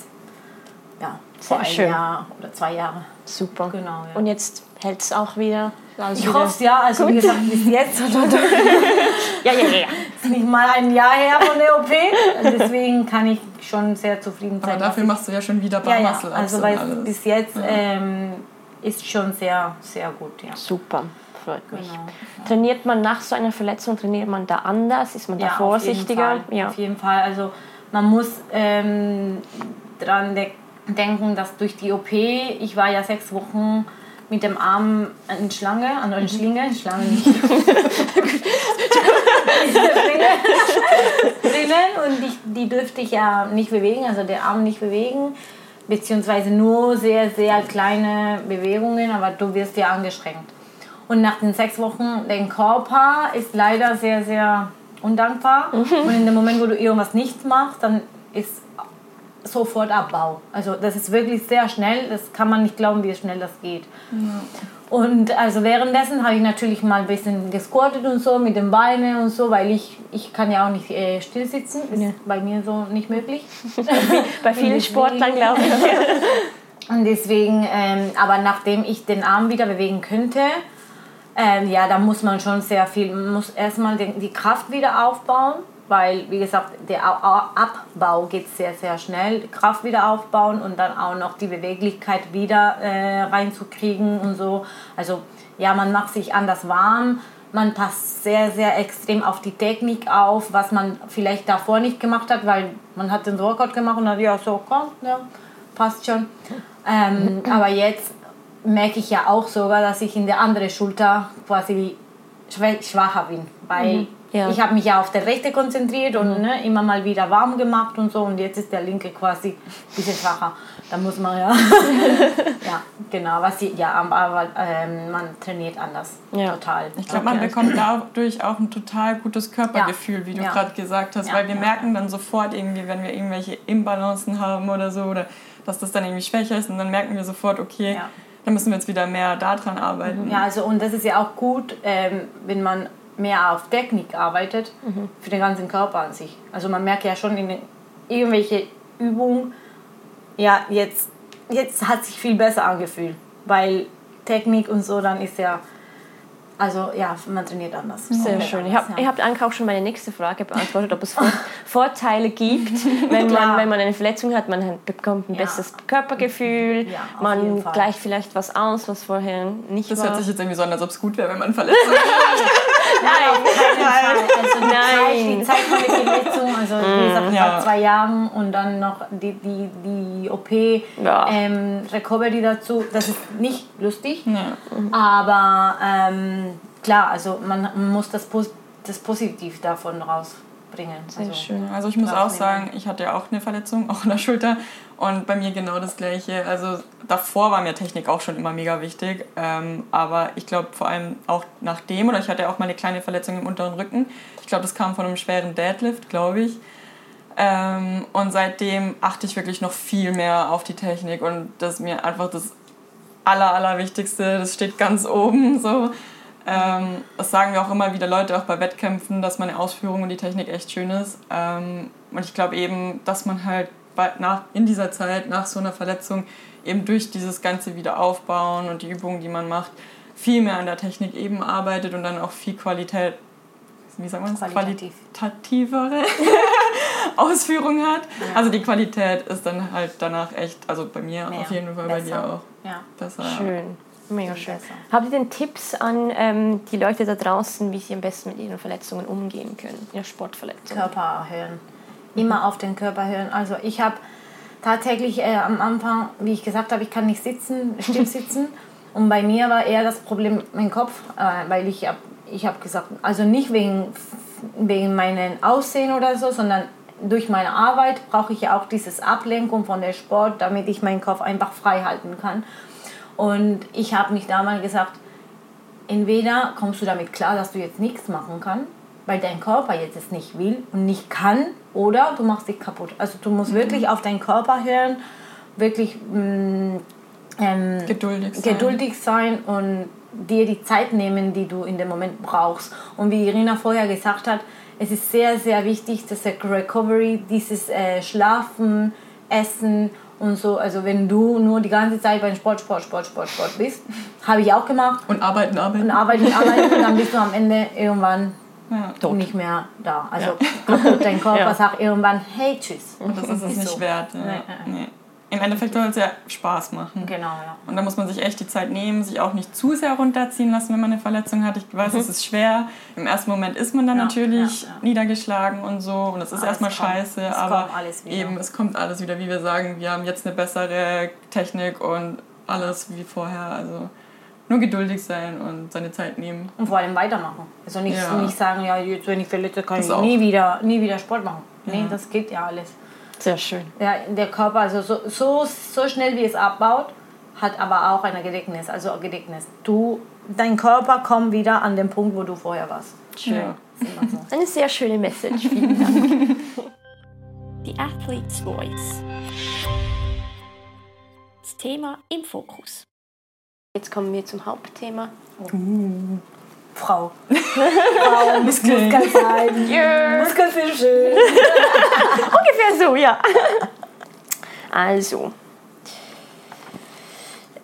ja, vor Sehr einem schön. Jahr oder zwei Jahre. Super. Genau, ja. Und jetzt hält es auch wieder. Alles Ich hoffe es ja, also wie gesagt, bis jetzt Ja, ja, ja. ja. ist nicht mal ein Jahr her von der OP. Deswegen kann ich schon sehr zufrieden sein. Aber dafür machst du ja schon wieder ich, ja, ja, also weil bis jetzt ähm, ist schon sehr, sehr gut. Ja. Super, freut mich. Genau. Trainiert man nach so einer Verletzung, trainiert man da anders? Ist man da Ja, auf vorsichtiger? Jeden Fall. Ja. Auf jeden Fall. Also man muss ähm, dran de denken, dass durch die OP, ich war ja sechs Wochen mit dem Arm in Schlange, an einer Schlinge, Schlange nicht. Drinnen und ich, die dürfte ich ja nicht bewegen, also der Arm nicht bewegen, beziehungsweise nur sehr, sehr kleine Bewegungen, aber du wirst ja angeschränkt. Und nach den sechs Wochen, dein Körper ist leider sehr, sehr undankbar. Und in dem Moment, wo du irgendwas nicht machst, dann ist sofort Abbau. Also das ist wirklich sehr schnell. Das kann man nicht glauben, wie schnell das geht. Und also währenddessen habe ich natürlich mal ein bisschen gesquattet und so mit den Beinen und so, weil ich, ich kann ja auch nicht äh, still sitzen. Ist bei mir so nicht möglich. Bei vielen Sportlern, glaube ich. Und deswegen, ähm, aber nachdem ich den Arm wieder bewegen könnte, ähm, ja, da muss man schon sehr viel, man muss erstmal die Kraft wieder aufbauen, weil, wie gesagt, der Au- Au- Abbau geht sehr, sehr schnell. Kraft wieder aufbauen und dann auch noch die Beweglichkeit wieder äh, reinzukriegen und so. Also, ja, man macht sich anders warm, man passt sehr, sehr extrem auf die Technik auf, was man vielleicht davor nicht gemacht hat, weil man hat den Workout gemacht und hat ja so, komm, ja, passt schon. Ähm, aber jetzt merke ich ja auch sogar, dass ich in der anderen Schulter quasi schwacher bin, weil mhm. Ja. ich habe mich ja auf der rechte konzentriert und mhm. ne, immer mal wieder warm gemacht und so und jetzt ist der linke quasi ein bisschen schwacher. Da muss man ja, ja genau, was sie, ja, aber ähm, man trainiert anders, ja. total. Ich glaube, man bekommt dadurch auch ein total gutes Körpergefühl, wie du gerade gesagt hast, weil wir merken dann sofort irgendwie, wenn wir irgendwelche Imbalancen haben oder so oder dass das dann irgendwie schwächer ist und dann merken wir sofort, okay, dann müssen wir jetzt wieder mehr daran arbeiten. Ja, also und das ist ja auch gut, ähm, wenn man mehr auf Technik arbeitet, mhm. für den ganzen Körper an sich. Also man merkt ja schon in irgendwelche Übungen, ja, jetzt, jetzt hat sich viel besser angefühlt, weil Technik und so, dann ist ja also ja, man trainiert anders. Sehr schön. Ich habe ja. hab eigentlich auch schon meine nächste Frage beantwortet, ob es Vorteile gibt, wenn man, wenn man eine Verletzung hat. Man bekommt ein ja. besseres Körpergefühl, ja, man gleicht vielleicht was aus, was vorher nicht das war. Das hört sich jetzt irgendwie so an, als ob es gut wäre, wenn man verletzt ist. Nein, Nein. Also Nein. Die Zeit mit Verletzung, also wie gesagt, ja. zwei Jahren und dann noch die, die, die OP, ja. ähm, Recovery dazu. Das ist nicht lustig, aber ähm, klar, also man muss das, das Positiv davon rausbringen. Sehr also, schön. Also ich muss auch sagen, ich hatte ja auch eine Verletzung, auch in der Schulter und bei mir genau das Gleiche. Also davor war mir Technik auch schon immer mega wichtig, ähm, aber ich glaube vor allem auch nachdem, oder ich hatte auch mal eine kleine Verletzung im unteren Rücken. Ich glaube, das kam von einem schweren Deadlift, glaube ich. Ähm, und seitdem achte ich wirklich noch viel mehr auf die Technik und das ist mir einfach das Aller, Allerwichtigste. Das steht ganz oben so. Ähm, das sagen wir auch immer wieder Leute, auch bei Wettkämpfen, dass meine Ausführung und die Technik echt schön ist. Ähm, und ich glaube eben, dass man halt nach, in dieser Zeit, nach so einer Verletzung, eben durch dieses ganze Wiederaufbauen und die Übungen, die man macht, viel mehr an der Technik eben arbeitet und dann auch viel Qualität, wie sagt man es? Qualitativere Ausführung hat. Ja. Also die Qualität ist dann halt danach echt, also bei mir Mehr. auf jeden Fall, Besser. bei dir auch. Ja. Besser. Schön. Mega schön. Habt ihr denn Tipps an ähm, die Leute da draußen, wie sie am besten mit ihren Verletzungen umgehen können, ihre Sportverletzungen? Körper hören. Immer auf den Körper hören. Also ich habe tatsächlich äh, am Anfang, wie ich gesagt habe, ich kann nicht sitzen, still sitzen. Und bei mir war eher das Problem mein Kopf, äh, weil ich habe ich hab gesagt, also nicht wegen, wegen meinem Aussehen oder so, sondern durch meine Arbeit brauche ich ja auch dieses Ablenkung von der Sport, damit ich meinen Kopf einfach frei halten kann. Und ich habe mich damals gesagt, entweder kommst du damit klar, dass du jetzt nichts machen kannst, weil dein Körper jetzt es nicht will und nicht kann, oder du machst dich kaputt. Also du musst mhm. wirklich auf deinen Körper hören, wirklich mh, mm, ähm, geduldig, sein. geduldig sein und dir die Zeit nehmen, die du in dem Moment brauchst. Und wie Irina vorher gesagt hat, es ist sehr, sehr wichtig, dass der Recovery, dieses äh, Schlafen, Essen und so. Also wenn du nur die ganze Zeit beim Sport, Sport, Sport, Sport, Sport bist, habe ich auch gemacht. Und arbeiten, arbeiten. Und arbeiten, arbeiten. und dann bist du am Ende irgendwann ja. Tot. nicht mehr da. Also ja. dein Körper ja. sagt irgendwann, hey, tschüss. Und das ist es nicht so. wert. Ja. Nee. Nee im Endeffekt soll es ja Spaß machen. Genau, ja. Und da muss man sich echt die Zeit nehmen, sich auch nicht zu sehr runterziehen lassen, wenn man eine Verletzung hat. Ich weiß, mhm. es ist schwer. Im ersten Moment ist man dann natürlich niedergeschlagen und so. Und es ist alles erstmal kommt, scheiße, es aber eben, es kommt alles wieder, wie wir sagen, wir haben jetzt eine bessere Technik und alles wie vorher. Also nur geduldig sein und seine Zeit nehmen. Und vor allem weitermachen. Also nicht, nicht sagen, ja, jetzt wenn ich verletze, kann das ich nie wieder, nie wieder Sport machen. Nee, das geht ja alles. Sehr schön. Ja, der Körper, also so, so, so schnell wie es abbaut, hat aber auch ein Gedächtnis. Also ein Gedächtnis. Du, dein Körper kommt wieder an den Punkt, wo du vorher warst. Schön. Ja. So. Eine sehr schöne Message. Vielen Dank. The Athlete's Voice. Das Thema im Fokus. Jetzt kommen wir zum Hauptthema. Uh. Frau. Frau, Muskeln. Muskeln sein. Yeah. Muskelfische. Ungefähr so, ja. Also,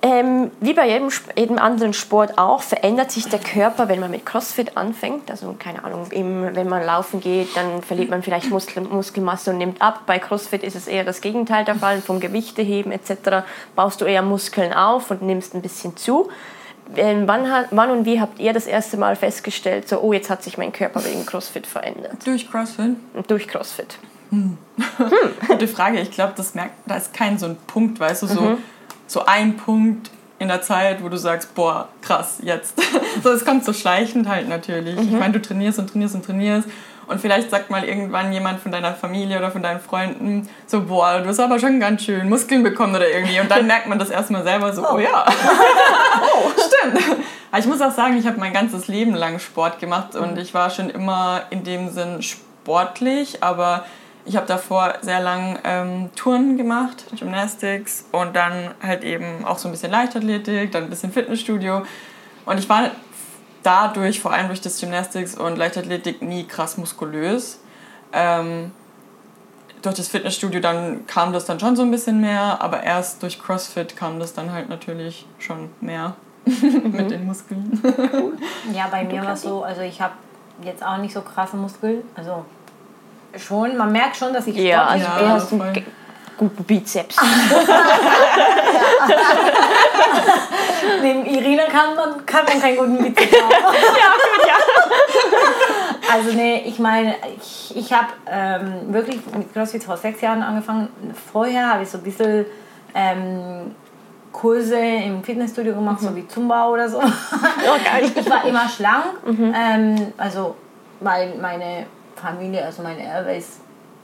ähm, wie bei jedem, jedem, anderen Sport auch, verändert sich der Körper, wenn man mit CrossFit anfängt. Also, keine Ahnung, eben, wenn man laufen geht, dann verliert man vielleicht Muskel, Muskelmasse und nimmt ab. Bei CrossFit ist es eher das Gegenteil der Fall. Vom Gewichteheben etc. baust du eher Muskeln auf und nimmst ein bisschen zu Ähm, wann, wann und wie habt ihr das erste Mal festgestellt, so, oh, jetzt hat sich mein Körper wegen CrossFit verändert? Durch CrossFit? Durch CrossFit. Hm. Gute Frage. Ich glaube, das merkt, da ist kein so ein Punkt, weißt du, so, mhm. So ein Punkt in der Zeit, wo du sagst, boah, krass, jetzt. so, es kommt so schleichend halt natürlich. Mhm. Ich meine, du trainierst und trainierst und trainierst und vielleicht sagt mal irgendwann jemand von deiner Familie oder von deinen Freunden so, boah, du hast aber schon ganz schön Muskeln bekommen oder irgendwie. Und dann merkt man das erstmal selber so, oh, oh ja. oh, stimmt. Aber ich muss auch sagen, ich habe mein ganzes Leben lang Sport gemacht und mhm. ich war schon immer in dem Sinn sportlich, aber ich habe davor sehr lang ähm, Touren gemacht, Gymnastics und dann halt eben auch so ein bisschen Leichtathletik, dann ein bisschen Fitnessstudio. Und ich war dadurch, vor allem durch das Gymnastics und Leichtathletik, nie krass muskulös. Ähm, durch das Fitnessstudio dann kam das dann schon so ein bisschen mehr, aber erst durch CrossFit kam das dann halt natürlich schon mehr mit den Muskeln. ja, bei mir war es so, also ich habe jetzt auch nicht so krasse Muskeln, also schon, man merkt schon, dass ich ja, also ja, du hast einen guten Bizeps. Neben Irina kann man, kann man keinen guten Bizeps haben. ja, gut, ja. Also nee, ich meine, ich, ich habe ähm, wirklich mit CrossFit vor sechs Jahren angefangen. Vorher habe ich so ein bisschen ähm, Kurse im Fitnessstudio gemacht, mhm. so wie Zumba oder so. Oh, geil. Ich war immer schlank, mhm. ähm, also weil meine Familie, also meine Erbe ist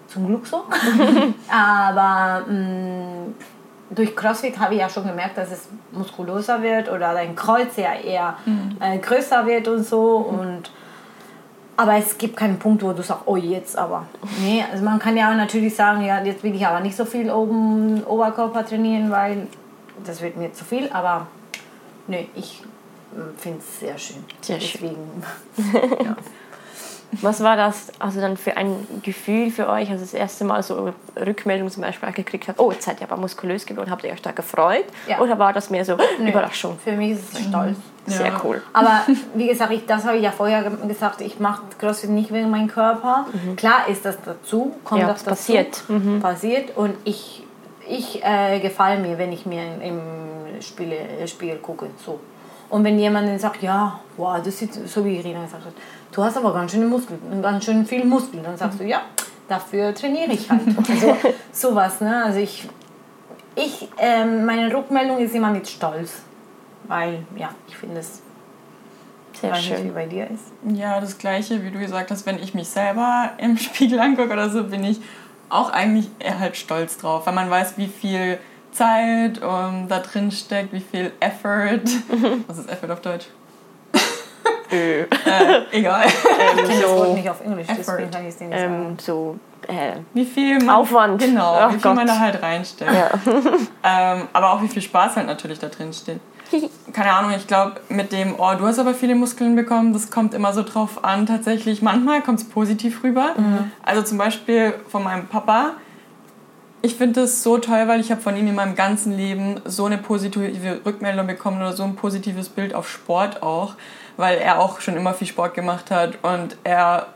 zum Glück so. Aber mh, mm, durch CrossFit habe ich ja schon gemerkt, dass es muskulöser wird oder dein Kreuz ja eher mhm. äh, größer wird und so. Und, aber es gibt keinen Punkt, wo du sagst, oh jetzt aber. Nee, also man kann ja natürlich sagen, ja, jetzt will ich aber nicht so viel oben Oberkörper trainieren, weil das wird mir zu viel. Aber nee, ich mm, finde es sehr schön. Sehr Deswegen, schön. ja. Was war das also dann für ein Gefühl für euch, als das erste Mal so Rückmeldung zum Beispiel gekriegt habt, oh, jetzt seid ihr aber muskulös geworden, habt ihr euch da gefreut? Ja. Oder war das mehr so Nö. Überraschung? Für mich ist es stolz. Mhm. Sehr ja. cool. Aber wie gesagt, ich, das habe ich ja vorher gesagt, ich mache CrossFit nicht wegen meinem Körper. Mhm. Klar ist das dazu, kommt ja, das dazu. Passiert. Mhm. Passiert und ich, ich äh, gefalle mir, wenn ich mir im Spiel, Spiegel gucke. So. Und wenn jemand dann sagt, ja, wow, das sieht so wie Irina gesagt hat, du hast aber ganz schöne Muskeln, ganz schön viel Muskeln. Dann sagst du, ja, dafür trainiere ich halt. Also sowas, ne? Also ich, ich ähm, meine Rückmeldung ist immer mit Stolz, weil, ja, ich finde es sehr schön. Nicht, wie bei dir ist. Ja, das Gleiche, wie du gesagt hast, wenn ich mich selber im Spiegel angucke oder so, bin ich auch eigentlich eher halt stolz drauf, weil man weiß, wie viel Zeit um, da drin steckt, wie viel Effort. Was ist Effort auf Deutsch? Äh, egal. Ähm, ich so, das nicht auf Englisch, deswegen kann ich es nicht ähm, So, äh, wie viel man, Aufwand. Genau, Ach wie viel Gott. man da halt reinsteckt. Ja. ähm, aber auch wie viel Spaß halt natürlich da drin steht. Keine Ahnung, ich glaube, mit dem, oh, du hast aber viele Muskeln bekommen, das kommt immer so drauf an. Tatsächlich, manchmal kommt es positiv rüber. Mhm. Also zum Beispiel von meinem Papa. Ich finde das so toll, weil ich habe von ihm in meinem ganzen Leben so eine positive Rückmeldung bekommen oder so ein positives Bild auf Sport auch weil er auch schon immer viel Sport gemacht hat und er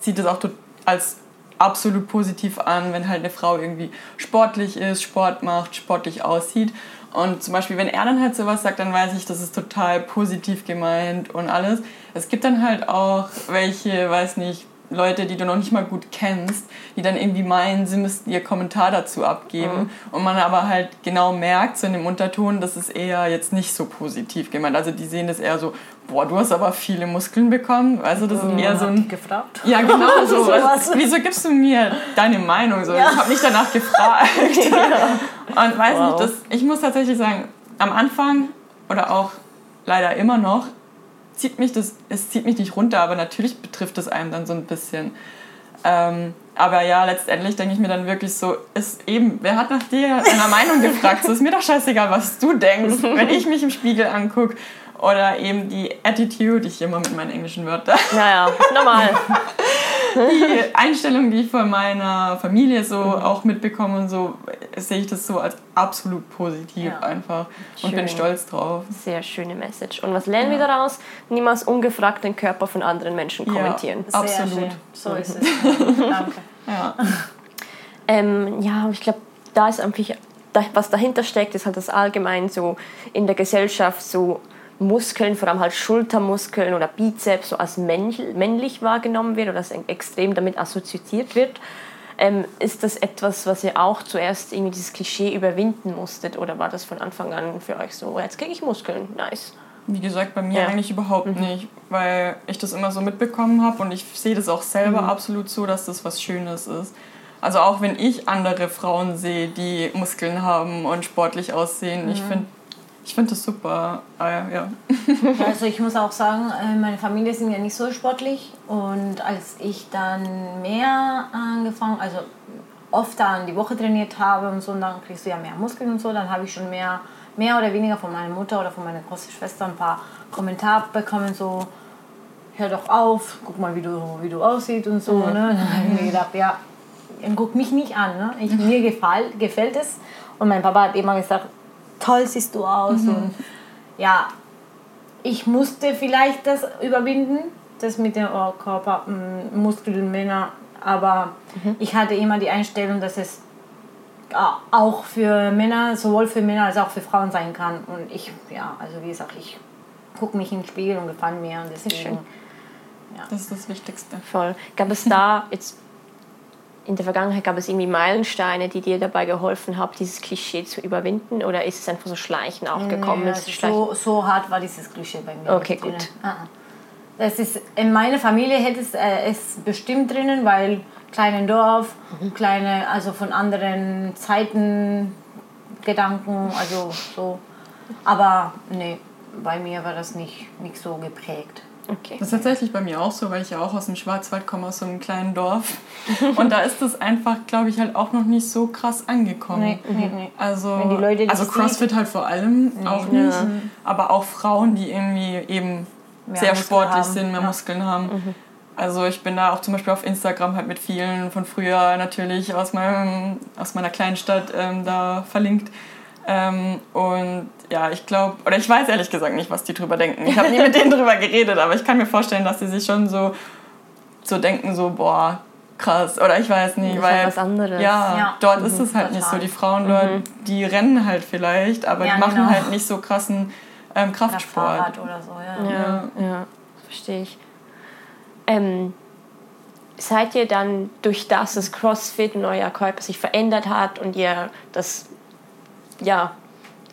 sieht es auch als absolut positiv an, wenn halt eine Frau irgendwie sportlich ist, Sport macht, sportlich aussieht. Und zum Beispiel, wenn er dann halt sowas sagt, dann weiß ich, das ist total positiv gemeint und alles. Es gibt dann halt auch welche, weiß nicht, Leute, die du noch nicht mal gut kennst, die dann irgendwie meinen, sie müssten ihr Kommentar dazu abgeben. Mhm. Und man aber halt genau merkt, so in dem Unterton, das ist eher jetzt nicht so positiv gemeint. Also die sehen das eher so, boah, du hast aber viele Muskeln bekommen. Also das ist eher so ein... gefragt? Ja, genau so. was, wieso gibst du mir deine Meinung? So, ja. Ich habe nicht danach gefragt. ja. Und weiß wow. nicht, das, ich muss tatsächlich sagen, am Anfang oder auch leider immer noch, zieht mich das, es zieht mich nicht runter, aber natürlich betrifft es einem dann so ein bisschen. Ähm, aber ja, letztendlich denke ich mir dann wirklich so, ist eben, wer hat nach dir deiner Meinung gefragt? So ist mir doch scheißegal, was du denkst, wenn ich mich im Spiegel angucke. Oder eben die Attitude, ich immer mit meinen englischen Wörtern. Naja, normal. die Einstellung, die ich von meiner Familie so mhm. auch mitbekomme und so, sehe ich das so als absolut positiv ja. einfach und Schön. bin stolz drauf. Sehr schöne Message. Und was lernen ja. wir daraus? Niemals ungefragt den Körper von anderen Menschen kommentieren. Ja, absolut. Schön. So ist es. Danke. Ja, ähm, ja ich glaube, da ist einfach, was dahinter steckt, ist halt das allgemein so in der Gesellschaft so Muskeln, vor allem halt Schultermuskeln oder Bizeps, so als männlich wahrgenommen wird oder als extrem damit assoziiert wird. Ähm, ist das etwas, was ihr auch zuerst irgendwie dieses Klischee überwinden musstet oder war das von Anfang an für euch so, jetzt kriege ich Muskeln, nice? Wie gesagt, bei mir ja. eigentlich überhaupt mhm. nicht, weil ich das immer so mitbekommen habe und ich sehe das auch selber mhm. absolut so, dass das was Schönes ist. Also auch wenn ich andere Frauen sehe, die Muskeln haben und sportlich aussehen, mhm. ich finde ich finde das super. Ah, ja. Also ich muss auch sagen, äh, meine Familie sind ja nicht so sportlich und als ich dann mehr angefangen, also oft an die Woche trainiert habe und so, und dann kriegst du ja mehr Muskeln und so, dann habe ich schon mehr, mehr oder weniger von meiner Mutter oder von meiner großen Schwester ein paar Kommentare bekommen, so hör doch auf, guck mal, wie du, wie du aussiehst und so. Mhm. Ne? Dann habe ich mir gedacht, ja, guck mich nicht an. Ne? Ich, mir gefällt, gefällt es. Und mein Papa hat immer gesagt, toll siehst du aus. Mhm. Und ja, ich musste vielleicht das überwinden, das mit den Oberkörpermuskeln Männer. Aber mhm. ich hatte immer die Einstellung, dass es auch für Männer, sowohl für Männer als auch für Frauen sein kann. Und ich, ja, also wie gesagt, ich gucke mich in den Spiegel und gefallen mir. Und deswegen, ja. Das ist das Wichtigste. Voll. Gab es da jetzt in der Vergangenheit gab es irgendwie Meilensteine, die dir dabei geholfen haben, dieses Klischee zu überwinden? Oder ist es einfach so schleichen auch gekommen? Ja, so, so hart war dieses Klischee bei mir. Okay, gut. Ah, ah. Das ist, in meiner Familie hätte es äh, es bestimmt drinnen, weil kleines Dorf, mhm. kleine, also von anderen Zeiten Gedanken, also so. Aber nee, bei mir war das nicht, nicht so geprägt. Okay. Das ist tatsächlich bei mir auch so, weil ich ja auch aus dem Schwarzwald komme, aus so einem kleinen Dorf. Und da ist das einfach, glaube ich, halt auch noch nicht so krass angekommen. Nee, nee, nee. Also, also CrossFit sieht, halt vor allem nee, auch nicht. Ja. Aber auch Frauen, die irgendwie eben mehr sehr Muskeln sportlich haben. sind, mehr ja. Muskeln haben. Mhm. Also ich bin da auch zum Beispiel auf Instagram halt mit vielen von früher natürlich aus, meinem, aus meiner kleinen Stadt ähm, da verlinkt ähm, und ja, ich glaube, oder ich weiß ehrlich gesagt nicht, was die drüber denken. Ich habe nie mit denen drüber geredet, aber ich kann mir vorstellen, dass sie sich schon so, so denken, so, boah, krass. Oder ich weiß nicht, das weil. was anderes. Ja, ja. dort mhm, ist es halt total. nicht so. Die Frauen dort, mhm. die rennen halt vielleicht, aber ja, die machen genau. halt nicht so krassen ähm, Kraftsport. Oder Fahrrad oder so, ja. Ja, ja. verstehe ich. Ähm, seid ihr dann durch das, dass CrossFit und euer Körper sich verändert hat und ihr das ja,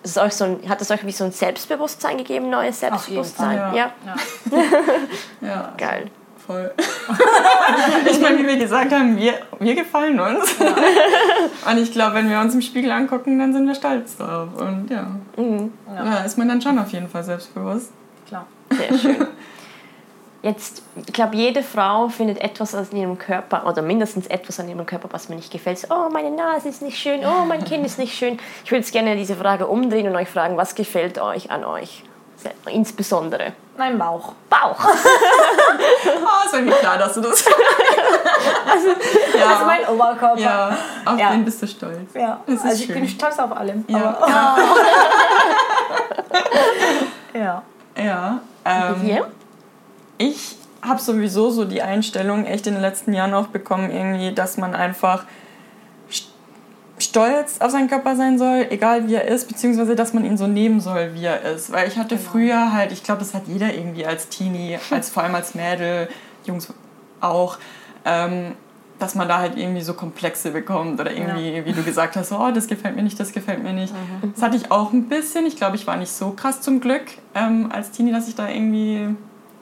ist euch so ein, hat es euch wie so ein Selbstbewusstsein gegeben, neues Selbstbewusstsein? Ja. Ja. ja. ja. Geil. Voll. ich meine, wie wir gesagt haben, wir, wir gefallen uns. Ja. Und ich glaube, wenn wir uns im Spiegel angucken, dann sind wir stolz drauf. Und ja, mhm. ja. ist man dann schon auf jeden Fall selbstbewusst. Klar. Sehr schön. Jetzt, ich glaube, jede Frau findet etwas an ihrem Körper oder mindestens etwas an ihrem Körper, was mir nicht gefällt. Oh, meine Nase ist nicht schön, oh, mein Kinn ist nicht schön. Ich würde jetzt gerne diese Frage umdrehen und euch fragen, was gefällt euch an euch? Insbesondere. Mein Bauch. Bauch. oh, ist mir klar, dass du das also, ja. also mein Oberkörper. Ja, auf ja. den bist du stolz. Ja, also ich bin stolz auf allem. Ja. Aber, ja. ja. Ähm, ich habe sowieso so die Einstellung echt in den letzten Jahren auch bekommen, irgendwie, dass man einfach stolz auf seinen Körper sein soll, egal wie er ist, beziehungsweise dass man ihn so nehmen soll, wie er ist. Weil ich hatte genau. früher halt, ich glaube, das hat jeder irgendwie als Teenie, als vor allem als Mädel, Jungs auch, ähm, dass man da halt irgendwie so Komplexe bekommt oder irgendwie, ja. wie du gesagt hast, oh, das gefällt mir nicht, das gefällt mir nicht. Mhm. Das hatte ich auch ein bisschen. Ich glaube, ich war nicht so krass zum Glück ähm, als Teenie, dass ich da irgendwie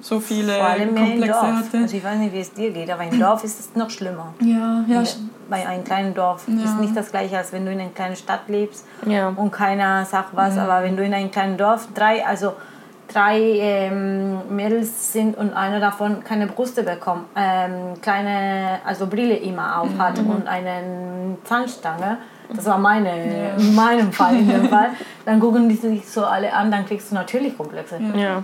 so viele Vor allem Komplexe Dorf. hatte. Also ich weiß nicht, wie es dir geht, aber im Dorf ist es noch schlimmer. Ja, ja. Bei einem kleinen Dorf ja. ist nicht das gleiche, als wenn du in einer kleinen Stadt lebst ja. und keiner sagt was. Ja. Aber wenn du in einem kleinen Dorf drei, also drei ähm, Mädels sind und einer davon keine Brüste bekommt, ähm, kleine, also Brille immer auf hat mhm. und eine Zahnstange, das war meine, ja. in meinem Fall in dem Fall, dann gucken die sich so alle an, dann kriegst du natürlich Komplexe. Ja.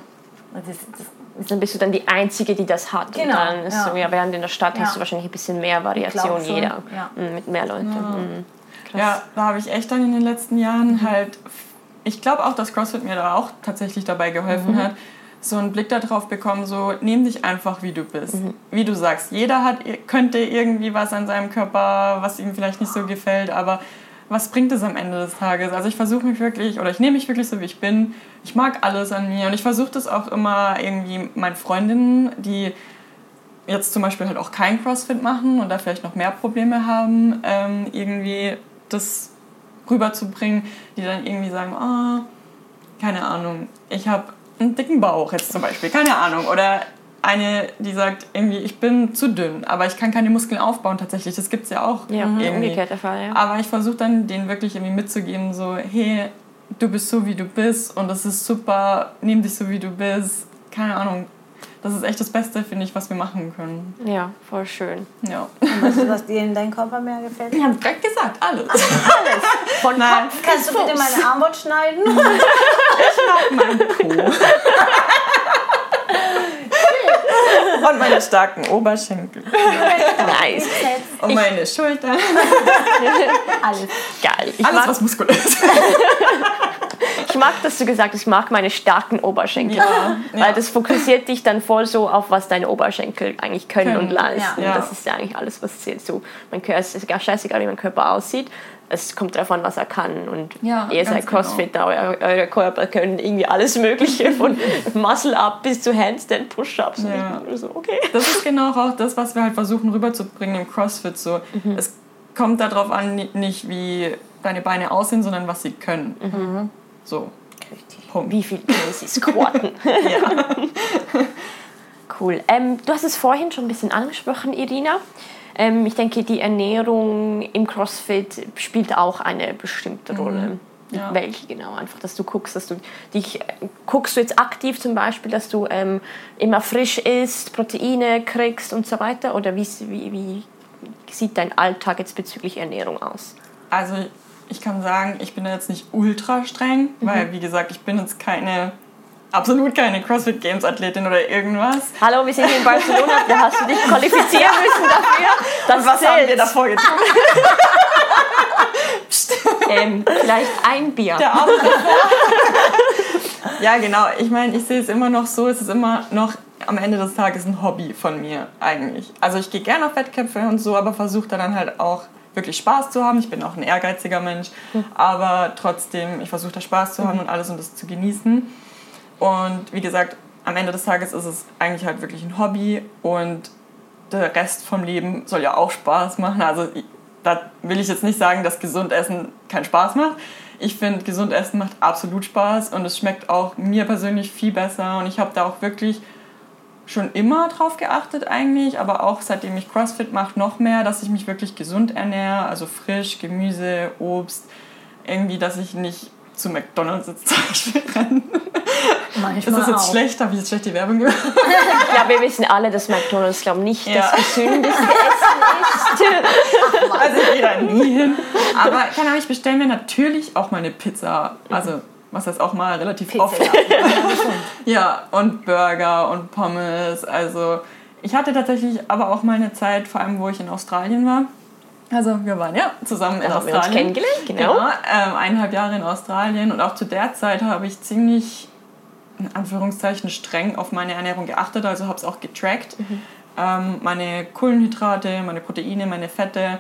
Das, das, dann bist du dann die Einzige, die das hat. Genau, und dann ist ja. so, ja, während in der Stadt ja. hast du wahrscheinlich ein bisschen mehr Variation, jeder. Mhm, mit mehr Leuten. Ja, mhm. ja da habe ich echt dann in den letzten Jahren mhm. halt, ich glaube auch, dass CrossFit mir da auch tatsächlich dabei geholfen mhm. hat, so einen Blick darauf bekommen, so nimm dich einfach, wie du bist. Mhm. Wie du sagst, jeder hat, könnte irgendwie was an seinem Körper, was ihm vielleicht nicht so gefällt, aber was bringt es am Ende des Tages? Also ich versuche mich wirklich, oder ich nehme mich wirklich so, wie ich bin. Ich mag alles an mir und ich versuche das auch immer irgendwie meinen Freundinnen, die jetzt zum Beispiel halt auch kein CrossFit machen und da vielleicht noch mehr Probleme haben, ähm, irgendwie das rüberzubringen, die dann irgendwie sagen, oh, keine Ahnung, ich habe einen dicken Bauch jetzt zum Beispiel, keine Ahnung, oder eine, die sagt irgendwie, ich bin zu dünn, aber ich kann keine Muskeln aufbauen tatsächlich. Das gibt es ja auch. Ja, irgendwie. umgekehrt der Fall, ja. Aber ich versuche dann denen wirklich irgendwie mitzugeben, so, hey, du bist so, wie du bist und das ist super, nimm dich so, wie du bist. Keine Ahnung. Das ist echt das Beste, finde ich, was wir machen können. Ja, voll schön. Ja. Und was, was dir in deinem Körper mehr gefällt? Ich habe direkt gesagt, alles. alles. Von Nein. Kopf Kannst du bitte meine Armut schneiden? ich mag meinen Po. Und meine starken Oberschenkel. Nice. Und meine Schultern. Alles. Geil. Ich Alles, mag, was muskulös Ich mag, dass du gesagt hast, ich mag meine starken Oberschenkel. Ja. Weil ja. das fokussiert dich dann voll so auf, was deine Oberschenkel eigentlich können, können. und leisten. Ja. Das ist ja eigentlich alles, was zählt. So, mein Körper, es ist gar scheißegal, wie mein Körper aussieht es kommt darauf an, was er kann. Und ja, ihr seid genau. Crossfitter, genau. eure, Körper können irgendwie alles Mögliche von Muscle-Up bis zu Handstand, Push-Ups. Ja. So, okay. Das ist genau auch das, was wir halt versuchen rüberzubringen im Crossfit. So. Mhm. Es kommt darauf an, nicht wie deine Beine aussehen, sondern was sie können. Mhm. So. Richtig. Punkt. Wie viel können sie squatten? ja. cool. Ähm, du hast es vorhin schon ein bisschen angesprochen, Irina. Ähm, ich denke, die Ernährung im CrossFit spielt auch eine bestimmte mhm. Rolle. Mhm. Ja. Welche genau? Einfach, dass du guckst, dass du dich guckst du jetzt aktiv zum Beispiel, dass du ähm, immer frisch isst, Proteine kriegst und so weiter? Oder wie, wie, wie sieht dein Alltag jetzt bezüglich Ernährung aus? Also ich kann sagen, ich bin jetzt nicht ultra streng, mhm. weil wie gesagt, ich bin jetzt keine absolut keine CrossFit Games Athletin oder irgendwas. Hallo, wir sind hier in Barcelona, da hast du dich qualifizieren müssen dafür. Das Und was zählt. haben wir davor getan? ähm, vielleicht ein Bier. Der ja, genau. Ich meine, ich sehe es immer noch so, es ist immer noch am Ende des Tages ein Hobby von mir eigentlich. Also ich gehe gerne auf Wettkämpfe und so, aber versuche da dann halt auch wirklich Spaß zu haben. Ich bin auch ein ehrgeiziger Mensch, hm. aber trotzdem, ich versuche da Spaß zu haben und alles und das zu genießen. Und wie gesagt, am Ende des Tages ist es eigentlich halt wirklich ein Hobby und der Rest vom Leben soll ja auch Spaß machen. Also da will ich jetzt nicht sagen, dass gesund essen keinen Spaß macht. Ich finde, gesund essen macht absolut Spaß und es schmeckt auch mir persönlich viel besser und ich habe da auch wirklich schon immer drauf geachtet eigentlich, aber auch seitdem ich CrossFit mache, noch mehr, dass ich mich wirklich gesund ernähre, also frisch, Gemüse, Obst, irgendwie, dass ich nicht zu McDonalds jetzt zum Beispiel rennen. Manchmal ist das jetzt auch. schlecht? Habe ich jetzt schlecht die Werbung gemacht? ja, wir wissen alle, dass McDonalds glaube nicht ja. das gesündeste Essen ist. also ich gehe da nie hin. Aber keine Ahnung, ich bestelle mir natürlich auch meine Pizza. Also was heißt auch mal relativ Pizza, oft. ja, und Burger und Pommes. Also ich hatte tatsächlich aber auch mal eine Zeit, vor allem wo ich in Australien war. Also wir waren ja zusammen in Australien. Haben wir uns kennengelernt, genau. genau ähm, eineinhalb Jahre in Australien und auch zu der Zeit habe ich ziemlich in Anführungszeichen streng auf meine Ernährung geachtet, also habe es auch getrackt. Mhm. Ähm, meine Kohlenhydrate, meine Proteine, meine Fette.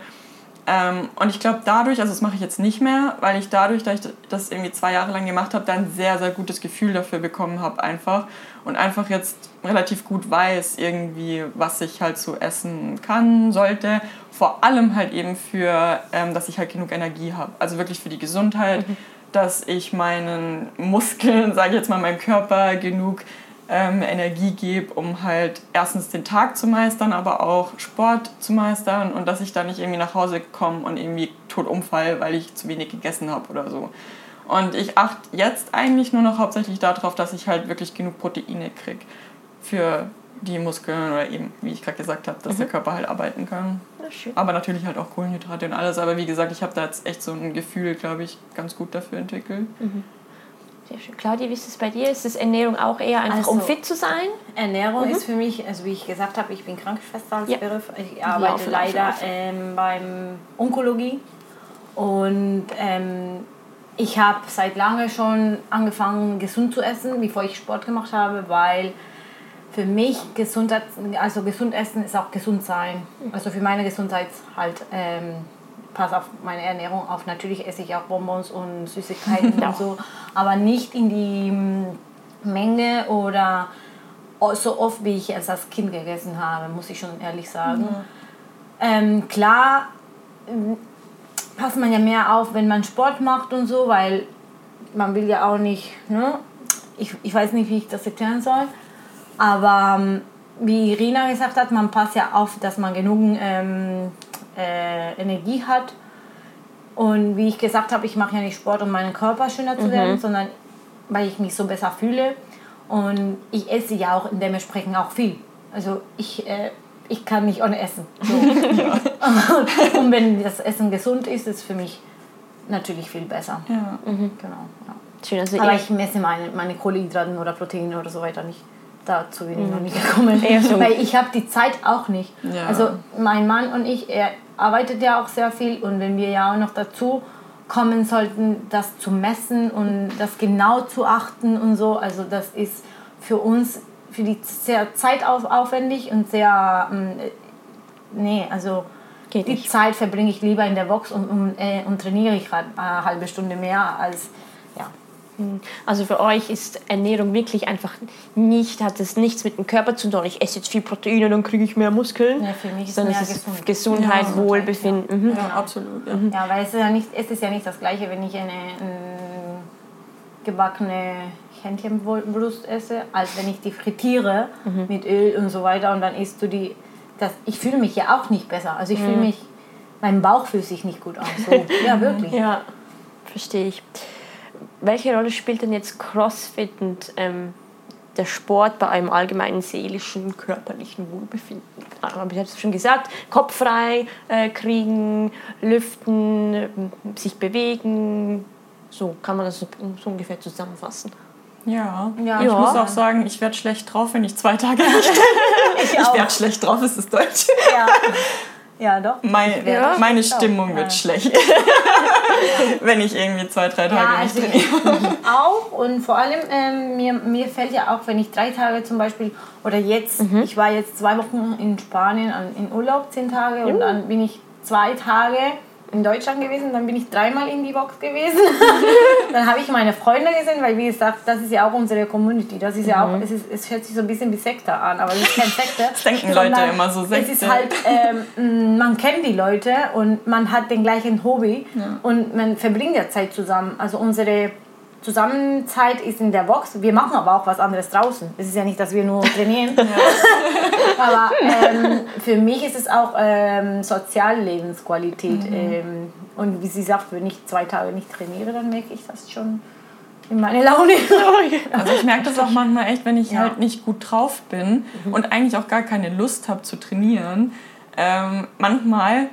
Ähm, und ich glaube dadurch, also das mache ich jetzt nicht mehr, weil ich dadurch, dass ich das irgendwie zwei Jahre lang gemacht habe, dann ein sehr, sehr gutes Gefühl dafür bekommen habe einfach. Und einfach jetzt relativ gut weiß irgendwie, was ich halt so essen kann, sollte. Vor allem halt eben für, ähm, dass ich halt genug Energie habe. Also wirklich für die Gesundheit. Mhm dass ich meinen Muskeln, sage ich jetzt mal meinem Körper, genug ähm, Energie gebe, um halt erstens den Tag zu meistern, aber auch Sport zu meistern und dass ich da nicht irgendwie nach Hause komme und irgendwie tot umfall, weil ich zu wenig gegessen habe oder so. Und ich achte jetzt eigentlich nur noch hauptsächlich darauf, dass ich halt wirklich genug Proteine kriege für die Muskeln oder eben, wie ich gerade gesagt habe, dass mhm. der Körper halt arbeiten kann. Aber natürlich halt auch Kohlenhydrate und alles. Aber wie gesagt, ich habe da jetzt echt so ein Gefühl, glaube ich, ganz gut dafür entwickelt. Mhm. Sehr schön. Claudia, wie ist es bei dir? Ist es Ernährung auch eher einfach, also, um fit zu sein? Ernährung mhm. ist für mich, also wie ich gesagt habe, ich bin Krankenschwester als ja. Beruf. Ich arbeite Laufe, leider Laufe. Ähm, beim Onkologie. Und ähm, ich habe seit lange schon angefangen, gesund zu essen, bevor ich Sport gemacht habe, weil für mich Gesundheit, also gesund essen ist auch gesund sein. Also für meine Gesundheit halt ähm, passe auf meine Ernährung auf. Natürlich esse ich auch Bonbons und Süßigkeiten und so, aber nicht in die mm, Menge oder so oft, wie ich es als Kind gegessen habe, muss ich schon ehrlich sagen. Mhm. Ähm, klar mm, passt man ja mehr auf, wenn man Sport macht und so, weil man will ja auch nicht, ne? ich, ich weiß nicht, wie ich das erklären soll, aber ähm, wie Irina gesagt hat, man passt ja auf, dass man genug ähm, äh, Energie hat. Und wie ich gesagt habe, ich mache ja nicht Sport, um meinen Körper schöner zu werden, mhm. sondern weil ich mich so besser fühle. Und ich esse ja auch dementsprechend auch viel. Also ich, äh, ich kann nicht ohne essen. So. und wenn das Essen gesund ist, ist es für mich natürlich viel besser. Ja. Mhm. Genau. Ja. Schön, also Aber ich messe meine, meine Kohlenhydrate oder Proteine oder so weiter nicht. Dazu bin ich noch nicht gekommen. So. Weil ich habe die Zeit auch nicht. Ja. Also mein Mann und ich, er arbeitet ja auch sehr viel und wenn wir ja auch noch dazu kommen sollten, das zu messen und das genau zu achten und so, also das ist für uns für die sehr zeitaufwendig und sehr ähm, nee, also Geht die nicht. Zeit verbringe ich lieber in der Box und, und, äh, und trainiere ich halt eine halbe Stunde mehr als. Also für euch ist Ernährung wirklich einfach nicht, hat es nichts mit dem Körper zu tun. Ich esse jetzt viel Proteine, dann kriege ich mehr Muskeln. Ja, für mich ist sondern es ist gesund. Gesundheit, ja, Wohlbefinden. Ja. Mhm. ja, absolut. Ja. Mhm. ja, weil es ist ja, nicht, es ist ja nicht das Gleiche, wenn ich eine, eine gebackene Hähnchenbrust esse, als wenn ich die frittiere mhm. mit Öl und so weiter und dann isst du die. Das, ich fühle mich ja auch nicht besser. Also ich fühle mhm. mich, mein Bauch fühlt sich nicht gut an. So. Ja, wirklich. Ja, verstehe ich welche Rolle spielt denn jetzt CrossFit und ähm, der Sport bei einem allgemeinen seelischen, körperlichen Wohlbefinden? Aber ich habe es schon gesagt, Kopf frei äh, kriegen, lüften, sich bewegen. So kann man das so, so ungefähr zusammenfassen. Ja. ja, ich muss auch sagen, ich werde schlecht drauf, wenn ich zwei Tage nicht. ich, ich werde schlecht drauf, ist das Deutsch. Ja. Ja, doch. Mein, ja. Meine Stimmung ja. wird schlecht, wenn ich irgendwie zwei, drei Tage ja, also nicht trainiere. auch und vor allem ähm, mir, mir fällt ja auch, wenn ich drei Tage zum Beispiel oder jetzt, mhm. ich war jetzt zwei Wochen in Spanien in Urlaub, zehn Tage und dann bin ich zwei Tage in Deutschland gewesen, dann bin ich dreimal in die Box gewesen. dann habe ich meine Freunde gesehen, weil wie gesagt, das ist ja auch unsere Community. Das ist ja auch, mhm. es, ist, es hört sich so ein bisschen wie Sekte an, aber es ist kein Sekte. Das denken Leute immer so Sekte. Es ist halt, ähm, man kennt die Leute und man hat den gleichen Hobby ja. und man verbringt ja Zeit zusammen. Also unsere Zusammenzeit ist in der Box. Wir machen aber auch was anderes draußen. Es ist ja nicht, dass wir nur trainieren. aber ähm, für mich ist es auch ähm, Soziallebensqualität. Mhm. Ähm, und wie sie sagt, wenn ich zwei Tage nicht trainiere, dann merke ich das schon in meine Laune. also ich merke das auch manchmal echt, wenn ich ja. halt nicht gut drauf bin mhm. und eigentlich auch gar keine Lust habe zu trainieren. Ähm, manchmal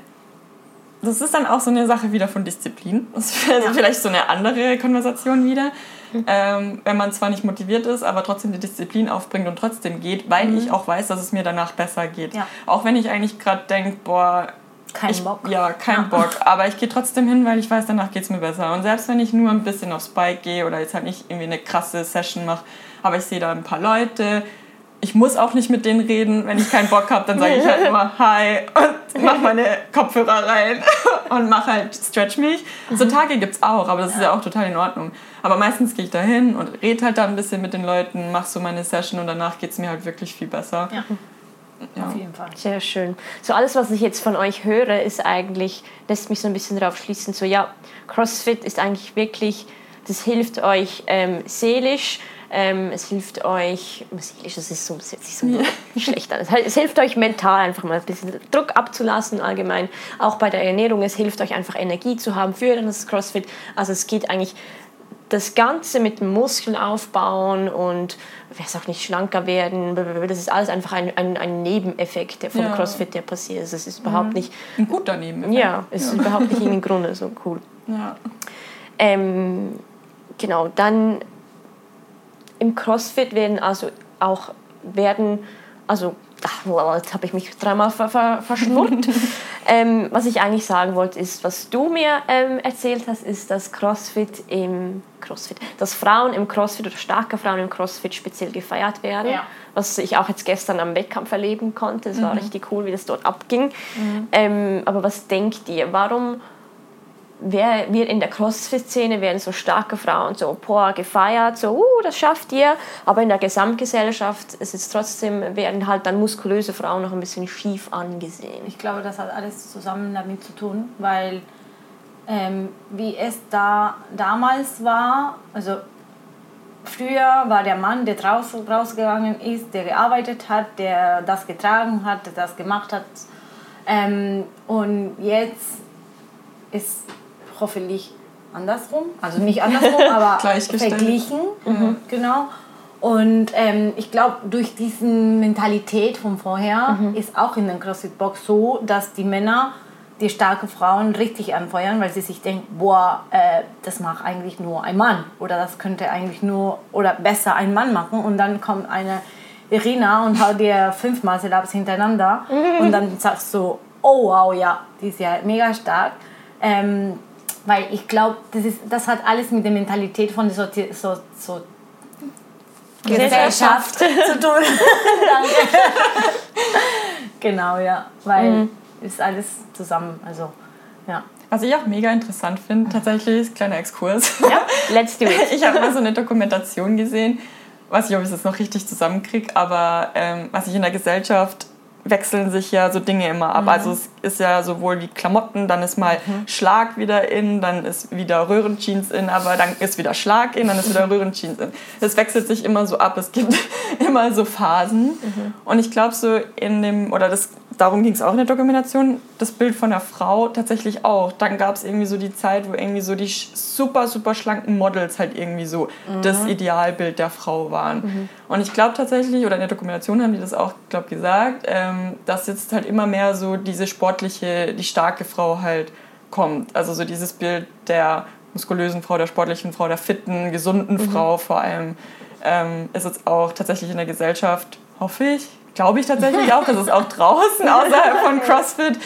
das ist dann auch so eine Sache wieder von Disziplin. Das ist also ja. vielleicht so eine andere Konversation wieder. Mhm. Ähm, wenn man zwar nicht motiviert ist, aber trotzdem die Disziplin aufbringt und trotzdem geht, weil mhm. ich auch weiß, dass es mir danach besser geht. Ja. Auch wenn ich eigentlich gerade denke, boah, kein ich, Bock. Ja, kein ja. Bock. Aber ich gehe trotzdem hin, weil ich weiß, danach geht es mir besser. Und selbst wenn ich nur ein bisschen auf Spike gehe oder jetzt halt nicht irgendwie eine krasse Session mache, aber ich sehe da ein paar Leute, ich muss auch nicht mit denen reden. Wenn ich keinen Bock habe, dann sage ich halt immer Hi und mache meine Kopfhörer rein und mache halt, stretch mich. So mhm. Tage gibt es auch, aber das ist ja auch total in Ordnung. Aber meistens gehe ich da hin und rede halt da ein bisschen mit den Leuten, mache so meine Session und danach geht es mir halt wirklich viel besser. Ja. Ja. Auf jeden Fall. Sehr schön. So alles, was ich jetzt von euch höre, ist eigentlich, lässt mich so ein bisschen darauf schließen, so ja, CrossFit ist eigentlich wirklich, das hilft euch ähm, seelisch, ähm, es hilft euch, seelisch, das ist so, das sich so ja. schlecht an. Es hilft euch mental einfach mal ein bisschen Druck abzulassen allgemein. Auch bei der Ernährung, es hilft euch einfach Energie zu haben für das CrossFit. Also es geht eigentlich das Ganze mit dem Muskeln aufbauen und wer es auch nicht schlanker werden, das ist alles einfach ein, ein, ein Nebeneffekt der vom ja. CrossFit, der passiert ist. Es ist überhaupt mhm. nicht... Ein guter Nebeneffekt. Ja, es ja. ist überhaupt nicht im Grunde so cool. Ja. Ähm, genau, dann im CrossFit werden also auch werden, also ach, jetzt habe ich mich dreimal ver, ver, verschnurrt. Ähm, was ich eigentlich sagen wollte, ist, was du mir ähm, erzählt hast, ist, dass CrossFit im CrossFit, dass Frauen im CrossFit oder starke Frauen im CrossFit speziell gefeiert werden. Ja. Was ich auch jetzt gestern am Wettkampf erleben konnte. Es war richtig cool, wie das dort abging. Ähm, aber was denkt ihr? Warum wer, wir in der CrossFit-Szene werden so starke Frauen so boah, gefeiert, so, uh, das schafft ihr. Aber in der Gesamtgesellschaft ist trotzdem, werden halt dann muskulöse Frauen noch ein bisschen schief angesehen. Ich glaube, das hat alles zusammen damit zu tun, weil ähm, wie es da damals war, also früher war der Mann, der draus, rausgegangen ist, der gearbeitet hat, der das getragen hat, der das gemacht hat. Ähm, und jetzt ist hoffentlich andersrum, also nicht andersrum, aber verglichen, genau. Und ähm, ich glaube, durch diese Mentalität von vorher ist auch in der CrossFit-Box so, dass die Männer die starke Frauen richtig anfeuern, weil sie sich denken, boah, äh, das macht eigentlich nur ein Mann oder das könnte eigentlich nur oder besser ein Mann machen. Und dann kommt eine Irina und haut dir fünf Muscle-Ups hintereinander. Und dann sagst du, oh wow, ja, die ist ja mega stark. Ähm, weil ich glaube, das, ist- das hat alles mit der Mentalität von der so, so, so Gesellschaft zu tun. Genau, ja, weil ist alles zusammen, also ja. Was ich auch mega interessant finde, tatsächlich, ist kleiner Exkurs. Ja, let's do it. Ich habe mal so eine Dokumentation gesehen, weiß nicht, ob ich das noch richtig zusammenkriege, aber ähm, was ich in der Gesellschaft wechseln sich ja so Dinge immer ab. Also es ist ja sowohl wie Klamotten, dann ist mal Schlag wieder in, dann ist wieder Röhrenjeans in, aber dann ist wieder Schlag in, dann ist wieder Röhrenjeans in. Das wechselt sich immer so ab. Es gibt immer so Phasen. Und ich glaube so in dem, oder das, darum ging es auch in der Dokumentation, das Bild von der Frau tatsächlich auch. Dann gab es irgendwie so die Zeit, wo irgendwie so die super, super schlanken Models halt irgendwie so das Idealbild der Frau waren. Und ich glaube tatsächlich, oder in der Dokumentation haben die das auch, glaube gesagt, ähm, dass jetzt halt immer mehr so diese sportliche, die starke Frau halt kommt. Also so dieses Bild der muskulösen Frau, der sportlichen Frau, der fitten, gesunden Frau vor allem, ähm, ist jetzt auch tatsächlich in der Gesellschaft, hoffe ich, glaube ich tatsächlich auch, dass es auch draußen außerhalb von CrossFit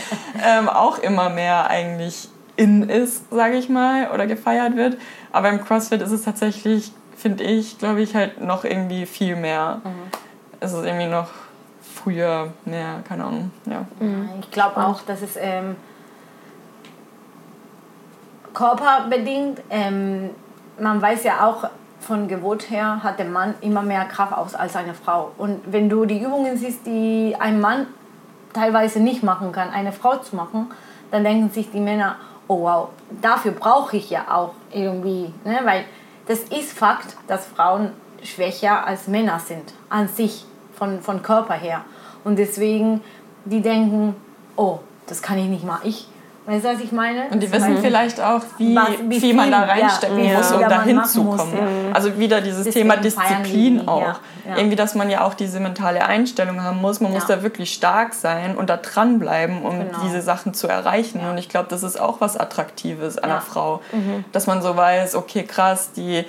ähm, auch immer mehr eigentlich in ist, sage ich mal, oder gefeiert wird. Aber im CrossFit ist es tatsächlich, finde ich, glaube ich, halt noch irgendwie viel mehr. Es ist irgendwie noch früher mehr, keine Ahnung, ja. Ich glaube auch, dass es ähm, körperbedingt, ähm, man weiß ja auch, von Geburt her hat der Mann immer mehr Kraft aus als eine Frau. Und wenn du die Übungen siehst, die ein Mann teilweise nicht machen kann, eine Frau zu machen, dann denken sich die Männer, oh wow, dafür brauche ich ja auch irgendwie. Ne? Weil das ist Fakt, dass Frauen schwächer als Männer sind, an sich, von, von Körper her. Und deswegen, die denken, oh, das kann ich nicht mal ich. Weißt du, was ich meine? Und die wissen meine- vielleicht auch, wie, Was- wie viel man da ja, reinstecken wie muss, um da man dahin machen zu muss, kommen. ja. Also wieder dieses Deswegen Thema Disziplin auch. ja, ja. Irgendwie, dass man ja auch diese mentale Einstellung haben muss. Man muss Ja. da wirklich stark sein und da dranbleiben, um Genau. diese Sachen zu erreichen. Und ich glaube, das ist auch was Attraktives an Ja. einer Frau. Dass man so weiß, okay, krass, die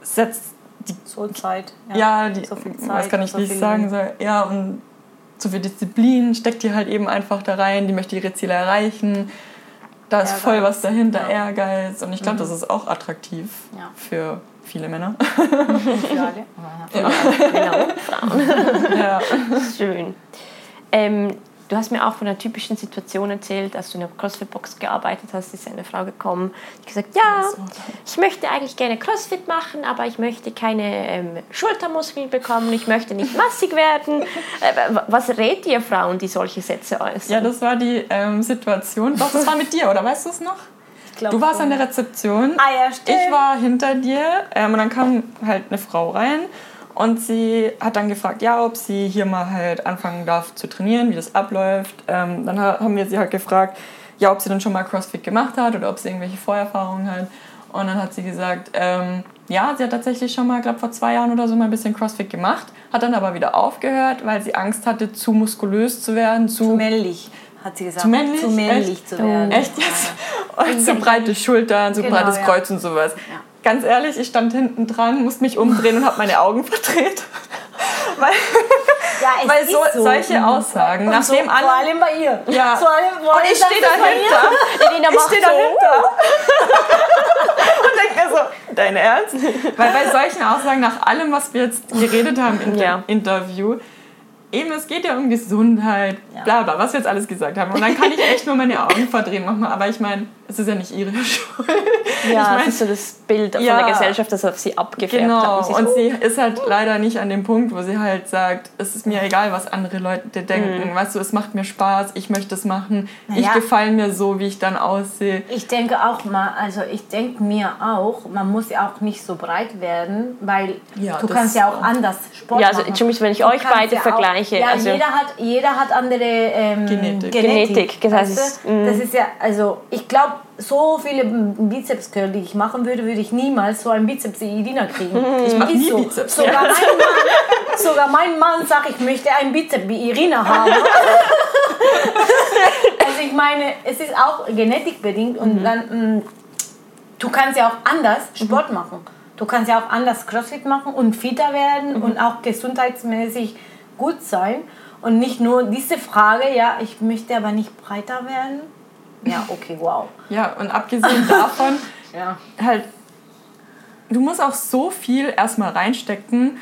setzt die So Zeit. ja, die, so viel was Zeit, kann ich so nicht sagen, so, ja, und so viel Disziplin steckt die halt eben einfach da rein, die möchte ihre Ziele erreichen, da ist voll was dahinter, ja. Ehrgeiz und ich glaube, das ist auch attraktiv Ja. für viele Männer. Für alle. ja. genau, Frauen. ja. Schön. Ähm, du hast mir auch von einer typischen Situation erzählt, als du in der CrossFit-Box gearbeitet hast, ist eine Frau gekommen, die gesagt, ja, ich möchte eigentlich gerne CrossFit machen, aber ich möchte keine ähm, Schultermuskeln bekommen, ich möchte nicht massig werden. Äh, was rät ihr Frauen, die solche Sätze äußern? ja, das war die ähm, Situation, doch, das war mit dir, oder weißt du es noch? glaub Du warst an der Rezeption. Ah ja. Ich war hinter dir ähm, und dann kam halt eine Frau rein und sie hat dann gefragt, ja, ob sie hier mal halt anfangen darf zu trainieren, wie das abläuft. Ähm, dann ha- haben wir sie halt gefragt, ja, ob sie dann schon mal CrossFit gemacht hat oder ob sie irgendwelche Vorerfahrungen hat. Und dann hat sie gesagt, ähm, ja, sie hat tatsächlich schon mal, glaube vor zwei Jahren oder so mal ein bisschen CrossFit gemacht, hat dann aber wieder aufgehört, weil sie Angst hatte, zu muskulös zu werden, zu Zu männlich, hat sie gesagt. Zu männlich? Zu männlich Echt? zu werden. Echt jetzt? Und so breite Schultern, so Genau, breites ja. Kreuz und sowas. Ganz ehrlich, ich stand hinten dran, musste mich umdrehen und habe meine Augen verdreht. Weil, Ja, Weil so, so. solche Aussagen, Und nachdem so, alle... vor allem bei ihr. Ja. Vor allem, vor Und ich stehe dahinter. Elina Ich stehe so. dahinter. und denke mir so, dein Ernst? Weil bei solchen Aussagen, nach allem, was wir jetzt geredet haben im Ja. Interview, eben, es geht ja um Gesundheit, bla bla, was wir jetzt alles gesagt haben. Und dann kann ich echt nur meine Augen verdrehen manchmal. Aber ich meine, es ist ja nicht ihre Schuld. Ja, ich mein, das ist so das Bild Ja. von der Gesellschaft, das auf sie abgefärbt Genau, hat. und sie ist halt leider nicht an dem Punkt, wo sie halt sagt, es ist mir egal, was andere Leute denken. Weißt du, es macht mir Spaß, ich möchte es machen, ich Naja. gefalle mir so, wie ich dann aussehe. Ich denke auch mal, also ich denke mir auch, man muss ja auch nicht so breit werden, weil Ja, du kannst ja auch auch. anders Sport Ja, also machen. Entschuldigung, wenn ich Du euch beide ja auch- vergleiche, Ja, also- jeder, hat, jeder hat andere ähm, Genetik. Genetik, das heißt, weißt du? es- mm. das ist ja, also ich glaube, so viele Bizeps Curl, die ich machen würde, würde ich niemals so einen Bizeps wie Irina kriegen. Ich mach nie Bizeps. Sogar, mein Mann, sogar mein Mann sagt, ich möchte einen Bizeps wie Irina haben. also ich meine, es ist auch genetikbedingt und dann, mh, du kannst ja auch anders Sport machen. Du kannst ja auch anders Crossfit machen und fitter werden und auch gesundheitsmäßig gut sein. Und nicht nur diese Frage, ja, ich möchte aber nicht breiter werden. Ja, okay, wow. Ja, und abgesehen davon, Ja. halt, du musst auch so viel erstmal reinstecken.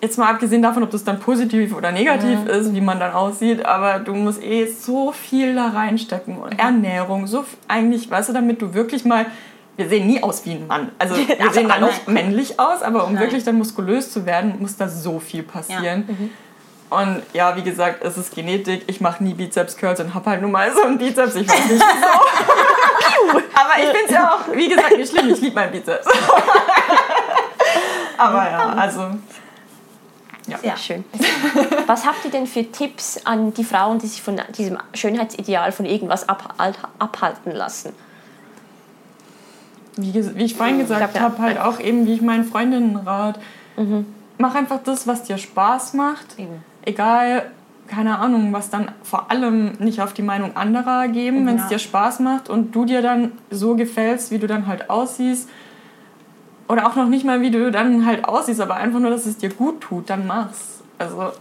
Jetzt mal abgesehen davon, ob das dann positiv oder negativ ist, wie man dann aussieht, aber du musst eh so viel da reinstecken. Und Ernährung, so eigentlich, weißt du, damit du wirklich mal. Wir sehen nie aus wie ein Mann. Also wir sehen dann noch männlich aus, aber um Nein. wirklich dann muskulös zu werden, muss da so viel passieren. Und ja, wie gesagt, es ist Genetik. Ich mache nie Bizeps Curls und habe halt nur mal so einen Bizeps. Ich weiß nicht wieso. Aber ich finde es ja auch, wie gesagt, nicht schlimm. Ich liebe meinen Bizeps. Aber ja, also. Ja. Schön. Was habt ihr denn für Tipps an die Frauen, die sich von diesem Schönheitsideal von irgendwas abhal- abhalten lassen? Wie, wie ich vorhin gesagt ja. habe, halt auch eben, wie ich meinen Freundinnen rat. Mach einfach das, was dir Spaß macht. Eben. Egal, keine Ahnung, was dann vor allem nicht auf die Meinung anderer geben, wenn es Ja. dir Spaß macht und du dir dann so gefällst, wie du dann halt aussiehst. Oder auch noch nicht mal, wie du dann halt aussiehst, aber einfach nur, dass es dir gut tut, dann mach's. Also,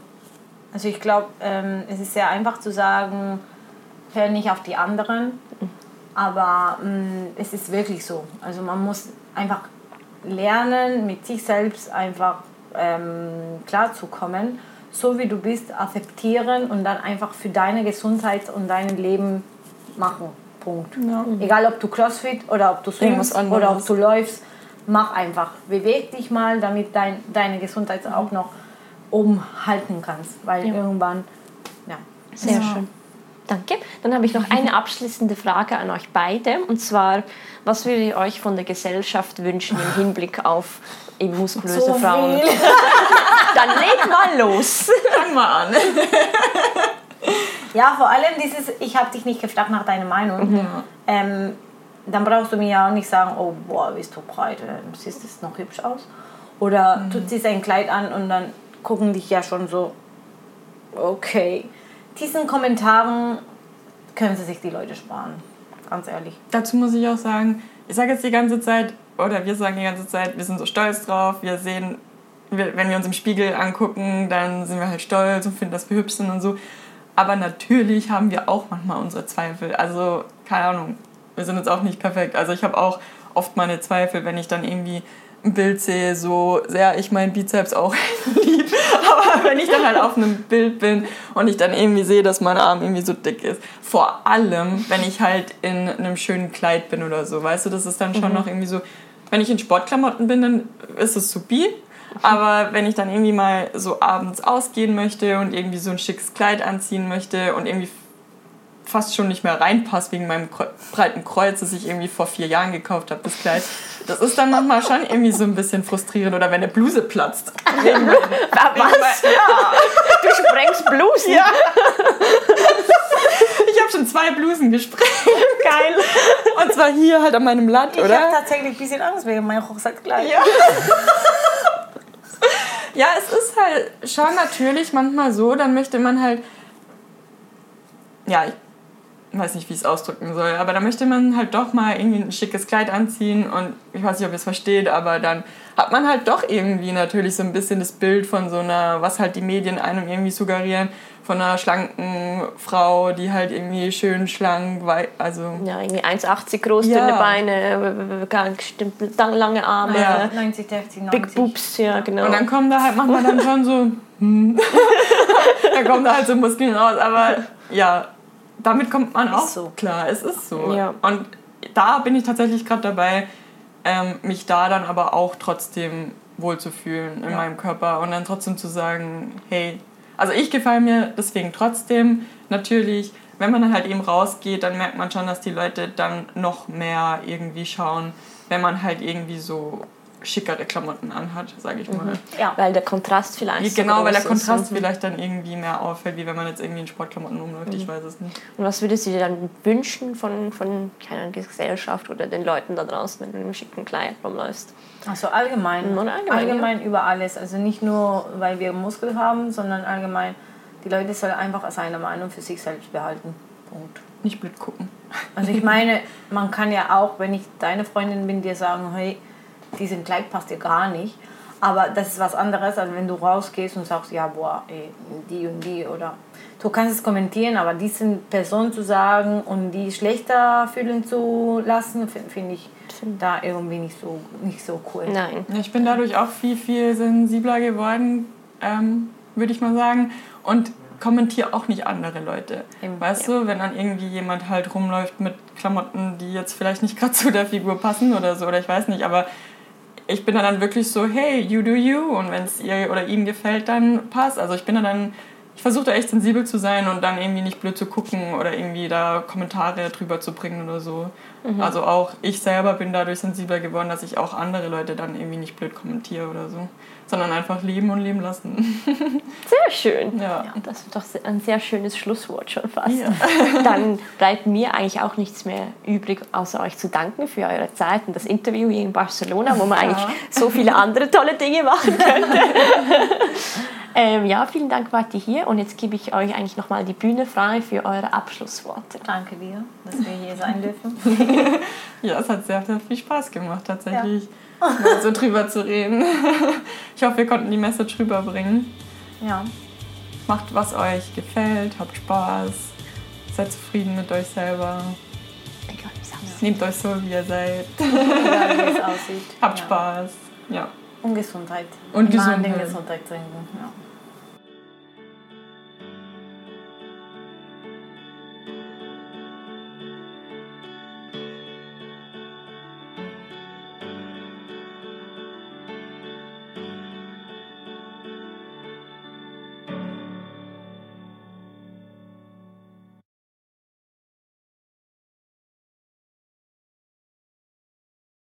Also ich glaube, ähm, es ist sehr einfach zu sagen, hör nicht auf die anderen, aber mh, es ist wirklich so. Also man muss einfach lernen, mit sich selbst einfach ähm, klarzukommen, so wie du bist, akzeptieren und dann einfach für deine Gesundheit und dein Leben machen. Punkt. Egal ob du Crossfit oder ob du swingst oder ob du läufst, mach einfach. Beweg dich mal, damit dein, deine Gesundheit auch noch oben halten kannst. Weil irgendwann, ja. Sehr schön. Danke. Dann habe ich noch eine abschließende Frage an euch beide. Und zwar, was würdet ihr euch von der Gesellschaft wünschen im Hinblick auf eben muskulöse So Frauen? viel. Dann leg mal los. fang mal an. Ja, vor allem dieses, ich habe dich nicht gefragt nach deiner Meinung. Ähm, dann brauchst du mir ja auch nicht sagen, oh, boah, bist du breit, äh, siehst du noch hübsch aus. Oder du ziehst ein Kleid an und dann gucken dich ja schon so, okay. Diesen Kommentaren können sie sich die Leute sparen, ganz ehrlich. Dazu muss ich auch sagen, ich sage jetzt die ganze Zeit, oder wir sagen die ganze Zeit, wir sind so stolz drauf, wir sehen, wenn wir uns im Spiegel angucken, dann sind wir halt stolz und finden, dass wir hübsch sind und so. Aber natürlich haben wir auch manchmal unsere Zweifel. Also, keine Ahnung, wir sind jetzt auch nicht perfekt. Also ich habe auch oft meine Zweifel, wenn ich dann irgendwie ein Bild sehe, so sehr ich meinen Bizeps auch lieb. Aber wenn ich dann halt auf einem Bild bin und ich dann irgendwie sehe, dass mein Arm irgendwie so dick ist. Vor allem, wenn ich halt in einem schönen Kleid bin oder so. Weißt du, das ist dann schon noch irgendwie so. Wenn ich in Sportklamotten bin, dann ist es supi. Aber wenn ich dann irgendwie mal so abends ausgehen möchte und irgendwie so ein schickes Kleid anziehen möchte und irgendwie fast schon nicht mehr reinpasst wegen meinem breiten Kreuz, das ich irgendwie vor vier Jahren gekauft habe, das Kleid. Das ist dann manchmal schon irgendwie so ein bisschen frustrierend. Oder wenn eine Bluse platzt. Wegen, Was? ja, Du sprengst Blusen? ja. Ich habe schon zwei Blusen gesprengt. Geil. Und zwar hier halt an meinem Latt, Ich habe oder? tatsächlich ein bisschen Angst wegen meinem Hochzeitskleid. Ja. ja, es ist halt schon natürlich manchmal so, dann möchte man halt. Ja, ich weiß nicht, wie ich es ausdrücken soll, aber da möchte man halt doch mal irgendwie ein schickes Kleid anziehen und ich weiß nicht, ob ihr es versteht, aber dann hat man halt doch irgendwie natürlich so ein bisschen das Bild von so einer, was halt die Medien einem irgendwie suggerieren, von einer schlanken Frau, die halt irgendwie schön schlank, also... Ja, irgendwie 1,80 groß, ja. dünne Beine, lange Arme. Ja. 90, 60, 90. Big Boobs, ja, genau. Und dann kommen da halt, macht man dann schon so... Hm. dann kommen da halt so Muskeln raus, aber ja, damit kommt man auch so. klar. Es ist so. Ja. Und da bin ich tatsächlich gerade dabei, ähm, mich da dann aber auch trotzdem wohlzufühlen in ja. meinem Körper und dann trotzdem zu sagen, hey, also ich gefalle mir deswegen trotzdem. Natürlich, wenn man dann halt eben rausgeht, dann merkt man schon, dass die Leute dann noch mehr irgendwie schauen, wenn man halt irgendwie so schickere Klamotten anhat, sage ich mal. Mhm. Ja, weil der Kontrast vielleicht Genau, so weil der Kontrast ist. Vielleicht dann irgendwie mehr auffällt, wie wenn man jetzt irgendwie in Sportklamotten rumläuft, mhm. ich weiß es nicht. Und was würdest du dir dann wünschen von, von keine Gesellschaft oder den Leuten da draußen, wenn du in einem schicken Kleid rumläufst? Also allgemein. Mhm, allgemein, allgemein ja. über alles. Also nicht nur, weil wir Muskel haben, sondern allgemein. Die Leute sollen einfach seine Meinung für sich selbst behalten. Punkt. Nicht blöd gucken. Also ich meine, man kann ja auch, wenn ich deine Freundin bin, dir sagen, hey, diesen Kleid passt dir gar nicht. Aber das ist was anderes, als wenn du rausgehst und sagst, ja, boah, ey, die und die oder du kannst es kommentieren, aber diesen Person zu sagen und die schlechter fühlen zu lassen, finde find ich da irgendwie nicht so, nicht so cool. Nein. Ich bin dadurch auch viel, viel sensibler geworden, ähm, würde ich mal sagen. Und kommentiere auch nicht andere Leute. Eben, weißt ja. du, wenn dann irgendwie jemand halt rumläuft mit Klamotten, die jetzt vielleicht nicht gerade zu der Figur passen oder so, oder ich weiß nicht, aber ich bin dann wirklich so, hey, you do you. Und wenn es ihr oder ihm gefällt, dann passt. Also ich bin dann, ich versuche da echt sensibel zu sein und dann irgendwie nicht blöd zu gucken oder irgendwie da Kommentare drüber zu bringen oder so. Mhm. Also auch ich selber bin dadurch sensibler geworden, dass ich auch andere Leute dann irgendwie nicht blöd kommentiere oder so sondern einfach leben und leben lassen. Sehr schön. Ja. ja. das ist doch ein sehr schönes Schlusswort schon fast. Ja. Dann bleibt mir eigentlich auch nichts mehr übrig, außer euch zu danken für eure Zeit und das Interview hier in Barcelona, wo man ja. eigentlich so viele andere tolle Dinge machen könnte. ähm, ja, vielen Dank, wart ihr hier und jetzt gebe ich euch eigentlich nochmal die Bühne frei für eure Abschlussworte. Danke dir, dass wir hier sein dürfen. ja, es hat sehr, sehr viel Spaß gemacht tatsächlich. Ja mal so drüber zu reden. Ich hoffe, wir konnten die Message rüberbringen. Ja. Macht, was euch gefällt, habt Spaß, seid zufrieden mit euch selber. Egal, Nehmt euch so, wie ihr seid. Egal, wie es aussieht. Habt ja. Spaß. Ja. Und Gesundheit. Und Gesundheit. Gesundheit trinken. Ja.